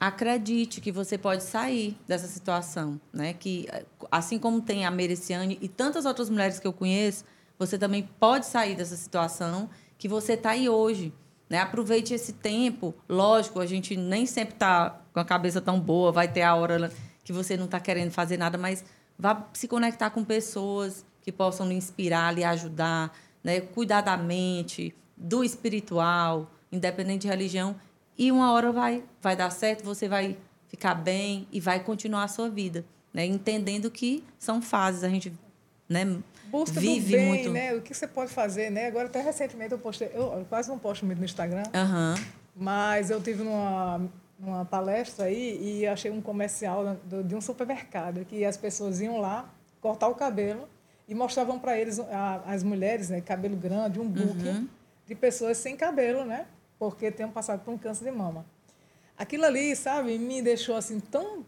acredite que você pode sair dessa situação, né? Que assim como tem a Mereciane e tantas outras mulheres que eu conheço, você também pode sair dessa situação que você está aí hoje. Né? Aproveite esse tempo. Lógico, a gente nem sempre está com a cabeça tão boa, vai ter a hora que você não está querendo fazer nada, mas vá se conectar com pessoas que possam lhe inspirar, lhe ajudar, né? cuidar da mente, do espiritual, independente de religião. E uma hora vai, vai dar certo, você vai ficar bem e vai continuar a sua vida. Né? Entendendo que são fases, a gente né, busca vive do bem, muito. né? O que você pode fazer, né? Agora, até recentemente eu postei, eu quase não posto muito no Instagram, uhum. mas eu tive numa, numa palestra aí e achei um comercial de um supermercado que as pessoas iam lá cortar o cabelo e mostravam para eles, as mulheres, né, cabelo grande, um book uhum. de pessoas sem cabelo, né? Porque tinham passado por um câncer de mama. Aquilo ali, sabe, me deixou assim tão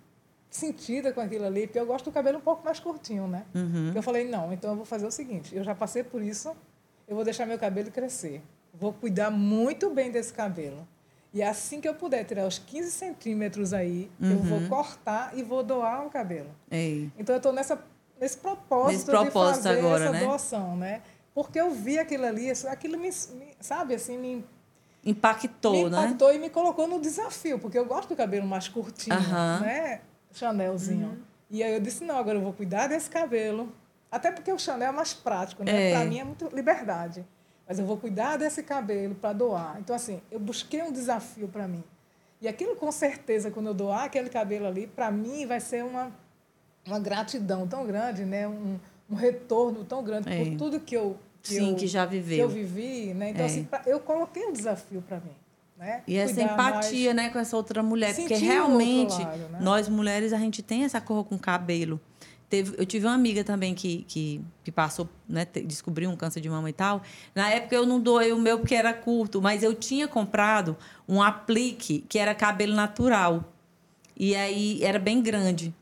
sentida com aquilo ali, porque eu gosto do cabelo um pouco mais curtinho, né? Uhum. Eu falei, não, então eu vou fazer o seguinte, eu já passei por isso, eu vou deixar meu cabelo crescer. Vou cuidar muito bem desse cabelo. E assim que eu puder tirar os 15 centímetros aí, uhum. eu vou uhum. cortar e vou doar o cabelo. Ei. Então eu estou nessa nesse propósito, nesse propósito de fazer agora, essa né? doação, né? Porque eu vi aquilo ali, aquilo me, me sabe, assim, me impactou, me né? impactou e me colocou no desafio, porque eu gosto do cabelo mais curtinho, uhum. né? Chanelzinho. Uhum. E aí eu disse, não, agora eu vou cuidar desse cabelo. Até porque o Chanel é mais prático, né? É. Para mim é muito liberdade. Mas eu vou cuidar desse cabelo para doar. Então, assim, eu busquei um desafio para mim. E aquilo, com certeza, quando eu doar aquele cabelo ali, para mim vai ser uma, uma gratidão tão grande, né? Um, um retorno tão grande é. por tudo que eu que Sim, eu, que já viveu. Que eu vivi, né? Então, é. assim, eu coloquei um desafio para mim. Né? E essa empatia mais... né, com essa outra mulher. Sentir porque realmente, lado, né? nós mulheres, a gente tem essa cor com cabelo. Teve, eu tive uma amiga também que, que, que passou, né, descobriu um câncer de mama e tal. Na época eu não doei o meu porque era curto, mas eu tinha comprado um aplique que era cabelo natural. E aí era bem grande.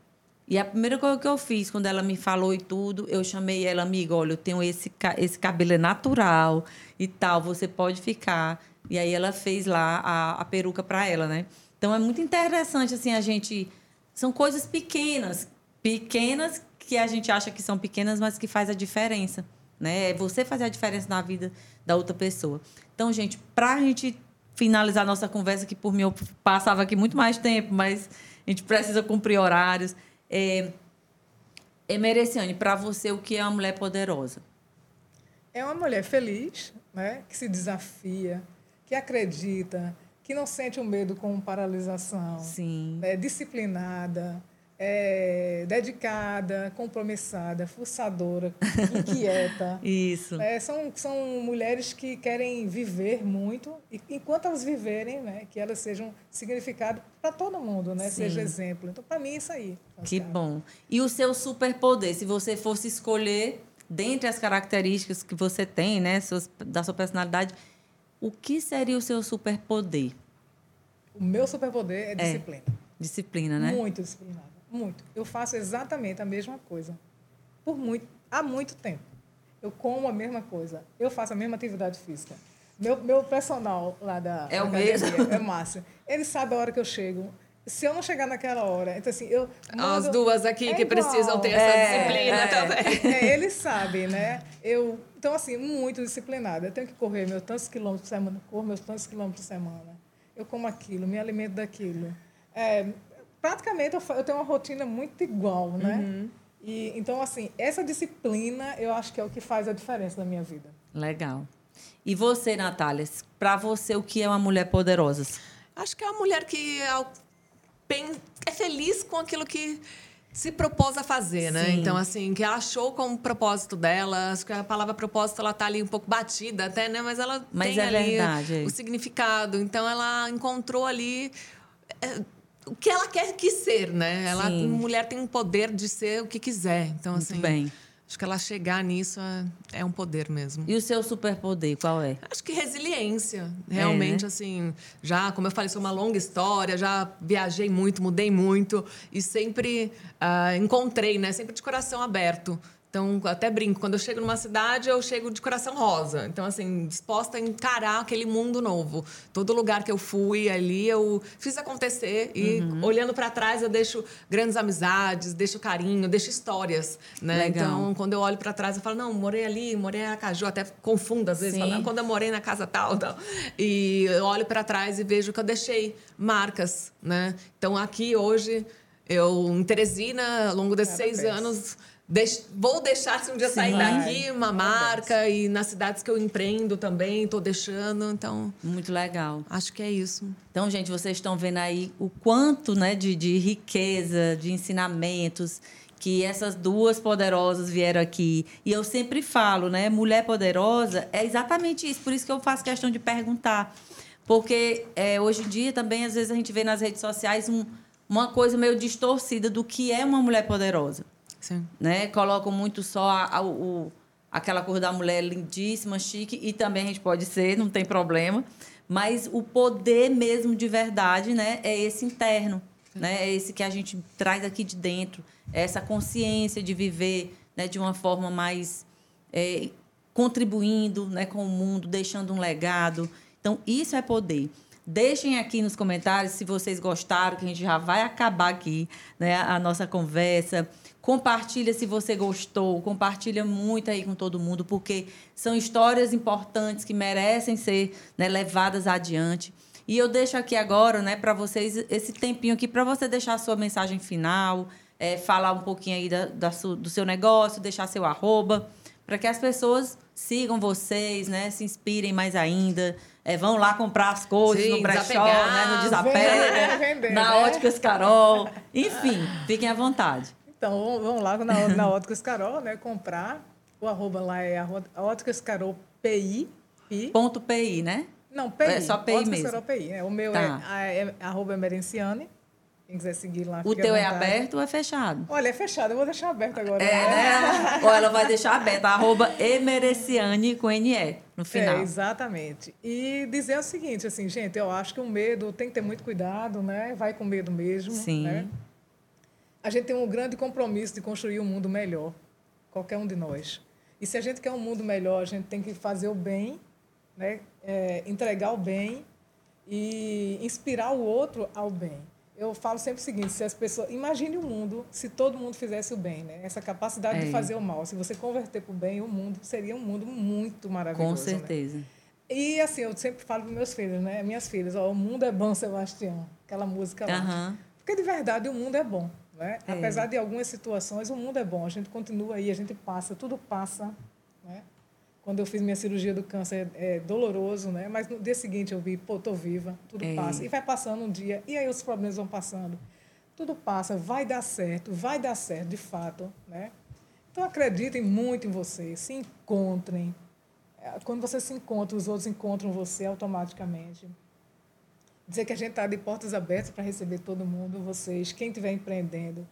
E a primeira coisa que eu fiz, quando ela me falou e tudo, eu chamei ela, amiga, olha, eu tenho esse, esse cabelo é natural e tal, você pode ficar. E aí ela fez lá a, a peruca para ela, né? Então é muito interessante assim a gente são coisas pequenas, pequenas que a gente acha que são pequenas, mas que faz a diferença, né? É você fazer a diferença na vida da outra pessoa. Então, gente, para a gente finalizar nossa conversa, que por mim eu passava aqui muito mais tempo, mas a gente precisa cumprir horários. É, Emereciane, para você, o que é uma mulher poderosa? É uma mulher feliz, né? que se desafia, que acredita, que não sente o medo com paralisação, Sim. Né? disciplinada, é, dedicada, compromissada, forçadora, inquieta. Isso. É, são, são mulheres que querem viver muito e enquanto elas viverem, né, que elas sejam significado para todo mundo, né, seja exemplo. Então, para mim, é isso aí. Que bom. E o seu superpoder, se você fosse escolher dentre as características que você tem, né, suas, da sua personalidade, o que seria o seu superpoder? O meu superpoder é disciplina. É, disciplina, né? Muito disciplinada. Muito. Eu faço exatamente a mesma coisa. Por muito, há muito tempo. Eu como a mesma coisa. Eu faço a mesma atividade física. Meu, meu personal lá da, é o mesmo. é Márcio. Ele sabe a hora que eu chego. Se eu não chegar naquela hora, então assim, eu. Mando, As duas aqui é que igual. precisam ter essa é, disciplina é. também. É, ele sabe, né? Eu, então, assim, muito disciplinada. Eu tenho que correr meus tantos quilômetros por semana, corro meus tantos quilômetros por semana. Eu como aquilo, me alimento daquilo. É, praticamente eu, eu, tenho uma rotina muito igual, né? Uhum. E, então, assim, essa disciplina eu acho que é o que faz a diferença na minha vida. Legal. E você, Natália, para você, o que é uma mulher poderosa? Acho que é uma mulher que é feliz com aquilo que se propôs a fazer, né? Sim. Então, assim, que ela achou como propósito dela, acho que a palavra propósito, ela tá ali um pouco batida até, né? Mas ela Mas tem é ali verdade, o significado. Então, ela encontrou ali é, o que ela quer que ser, né? Ela, Sim. mulher tem um poder de ser o que quiser. Então, Muito assim, bem. Acho que ela chegar nisso é, é um poder mesmo. E o seu superpoder, qual é? Acho que resiliência. Realmente, né? assim, já, como eu falei, isso é uma longa história, já viajei muito, mudei muito e sempre ah, encontrei, né? Sempre de coração aberto. Então, até brinco, quando eu chego numa cidade, eu chego de coração rosa. Então, assim, disposta a encarar aquele mundo novo. Todo lugar que eu fui ali, eu fiz acontecer. E Uhum. olhando para trás, eu deixo grandes amizades, deixo carinho, deixo histórias, né? Legal. Então, quando eu olho para trás, eu falo, não, morei ali, morei em Aracaju, até confundo às vezes, falo, "Ah, quando eu morei na casa tal, tal. E eu olho para trás e vejo que eu deixei marcas, né? Então, aqui hoje, eu em Teresina, ao longo desses seis Parabéns. anos, deix- vou deixar, se um dia sair Sim. daqui, uma marca. E nas cidades que eu empreendo também, estou deixando. Então, Muito legal. acho que é isso. Então, gente, vocês estão vendo aí o quanto né, de, de riqueza, de ensinamentos que essas duas poderosas vieram aqui. E eu sempre falo, né? Mulher poderosa é exatamente isso. Por isso que eu faço questão de perguntar. Porque é, hoje em dia também, às vezes, a gente vê nas redes sociais um- uma coisa meio distorcida do que é uma mulher poderosa Sim. né? Colocam muito só a, a- o, aquela cor da mulher lindíssima, chique, e também a gente pode ser, não tem problema. Mas o poder mesmo de verdade, né, é esse interno, né? É esse que a gente traz aqui de dentro, é essa consciência de viver, né, de uma forma mais é, contribuindo, né, com o mundo, deixando um legado. Então isso é poder. Deixem aqui nos comentários se vocês gostaram, que a gente já vai acabar aqui, né, a nossa conversa. Compartilha se você gostou, compartilha muito aí com todo mundo, porque são histórias importantes que merecem ser né, levadas adiante. E eu deixo aqui agora, né, para vocês esse tempinho aqui para você deixar a sua mensagem final, é, falar um pouquinho aí da, da su- do seu negócio, deixar seu arroba, para que as pessoas sigam vocês, né, se inspirem mais ainda, é, vão lá comprar as coisas Sim, no brechó, né, no desapega, vender, na né? Óticas Carol, enfim, fiquem à vontade. Então, vamos lá na, na Óticas Carol, né? Comprar. O arroba lá é Óticas Carol PI. Pi. Ponto PI, né? Não, PI. É só PI Óticas mesmo. Carol PI. né? O meu Tá. é, é, arroba Emerenciane. Quem quiser seguir lá, O teu é aberto ou é fechado? Olha, é fechado. Eu vou deixar aberto agora. É, né? Ou ela vai deixar aberta, arroba emereciane com NE no final. É, exatamente. E dizer o seguinte, assim, gente, eu acho que o medo tem que ter muito cuidado, né? Vai com medo mesmo. Sim. Né? A gente tem um grande compromisso de construir um mundo melhor, qualquer um de nós. E se a gente quer um mundo melhor, a gente tem que fazer o bem, né? É, entregar o bem e inspirar o outro ao bem. Eu falo sempre o seguinte: se as pessoas. Imagine o mundo se todo mundo fizesse o bem, né? Essa capacidade É. de fazer o mal. Se você converter para o bem, o mundo seria um mundo muito maravilhoso. Com né? certeza. E assim, eu sempre falo para meus filhos, né? Minhas filhas, ó, o mundo é bom, Sebastião. Aquela música lá. Porque de verdade o mundo é bom, né? É. Apesar de algumas situações, o mundo é bom. A gente continua aí, a gente passa, tudo passa, né? Quando eu fiz minha cirurgia do câncer é doloroso, né? Mas no dia seguinte eu vi, pô, tô viva, tudo É. passa. E vai passando um dia, e aí os problemas vão passando. Tudo passa, vai dar certo, vai dar certo, de fato, né? Então acreditem muito em vocês, se encontrem. É, Quando você se encontra, os outros encontram você automaticamente. Dizer que a gente está de portas abertas para receber todo mundo, vocês, quem estiver empreendendo.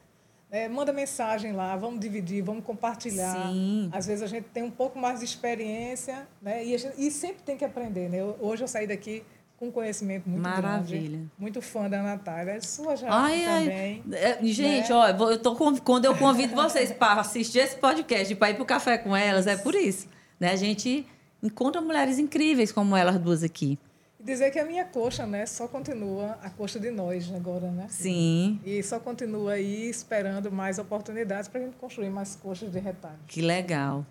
né, manda mensagem lá, vamos dividir, vamos compartilhar. Sim. Às vezes a gente tem um pouco mais de experiência, né? E, a gente- e sempre tem que aprender, né? Eu- hoje eu saí daqui com um conhecimento muito Maravilha. grande. Muito fã da Natália. É sua já Ai, também. ai. É, gente, né? ó, eu tô quando eu convido vocês para assistir esse podcast, para ir para o café com elas, é por isso. Né? A gente encontra mulheres incríveis como elas duas aqui. E dizer que a minha coxa, né? Só continua a coxa de nós agora, né? Sim, E só continua aí esperando mais oportunidades para a gente construir mais coxas de retalho. que legal.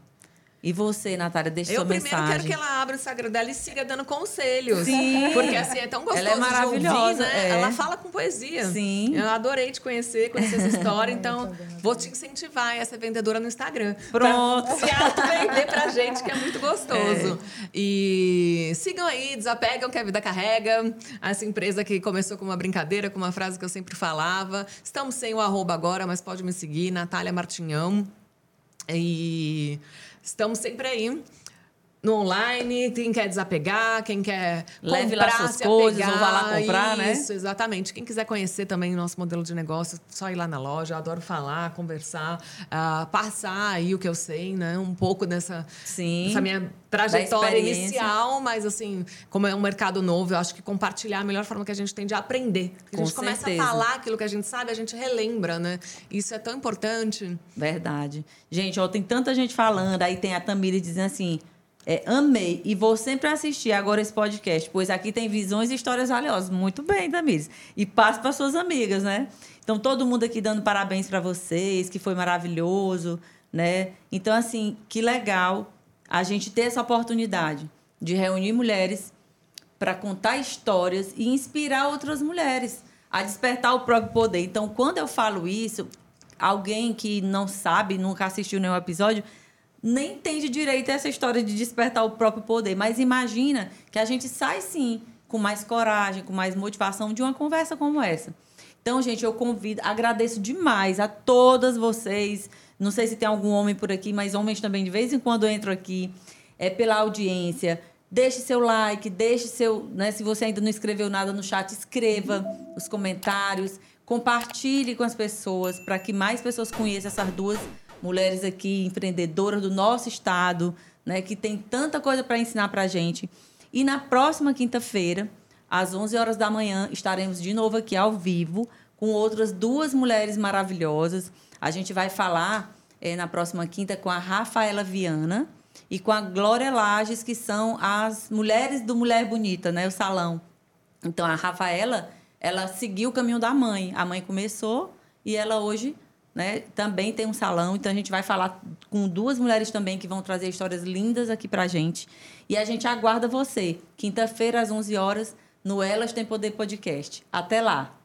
E você, Natália, deixa Eu sua primeiro mensagem. quero que ela abra o Instagram dela e siga dando conselhos. Sim. Porque assim, é tão gostoso Ela é maravilhosa, de ouvir, né? é. Ela fala com poesia. Sim. Eu adorei te conhecer, conhecer essa história. Então, vou te incentivar a ser vendedora no Instagram. Pronto. Pra se auto-vender pra gente, que é muito gostoso. E sigam aí, desapegam que a vida carrega. Essa empresa que começou com uma brincadeira, com uma frase que eu sempre falava. Estamos sem o arroba agora, mas pode me seguir, Natália Martinhão. E estamos sempre aí. No online, quem quer desapegar, quem quer Leve lá comprar, suas se coisas, apegar, ou vá lá comprar, né? Isso, exatamente. Quem quiser conhecer também o nosso modelo de negócio, só ir lá na loja. Eu adoro falar, conversar, ah, passar aí o que eu sei, né? Um pouco dessa, Sim. dessa minha trajetória inicial, mas assim, como é um mercado novo, eu acho que compartilhar é a melhor forma que a gente tem de aprender. A Com gente começa certeza. a falar aquilo que a gente sabe, a gente relembra, né? Isso é tão importante. Verdade. Gente, ó, tem tanta gente falando. Aí tem a Tamires dizendo assim: é, amei e vou sempre assistir agora esse podcast, pois aqui tem visões e histórias valiosas. Muito bem, Tamires. E passe para suas amigas, né? Então, todo mundo aqui dando parabéns para vocês, que foi maravilhoso, né? Então, assim, que legal a gente ter essa oportunidade de reunir mulheres para contar histórias e inspirar outras mulheres a despertar o próprio poder. Então, quando eu falo isso, alguém que não sabe, nunca assistiu nenhum episódio, nem entende direito essa história de despertar o próprio poder. Mas imagina que a gente sai sim com mais coragem, com mais motivação de uma conversa como essa. Então, gente, eu convido, agradeço demais a todas vocês. Não sei se tem algum homem por aqui, mas homens também de vez em quando entram aqui. É pela audiência. Deixe seu like, deixe seu. Né, se você ainda não escreveu nada no chat, escreva os comentários. Compartilhe com as pessoas para que mais pessoas conheçam essas duas mulheres aqui, empreendedoras do nosso estado, né, que tem tanta coisa para ensinar para a gente. E na próxima quinta-feira, às 11 horas da manhã, estaremos de novo aqui ao vivo com outras duas mulheres maravilhosas. A gente vai falar eh, na próxima quinta com a Rafaela Viana e com a Glória Lages, que são as mulheres do Mulher Bonita, né? O salão. Então, a Rafaela, ela seguiu o caminho da mãe. A mãe começou e ela hoje né, também tem um salão. Então, a gente vai falar com duas mulheres também que vão trazer histórias lindas aqui pra gente. E a gente aguarda você, quinta-feira, às 11 horas, no Elas Tem Poder Podcast. Até lá!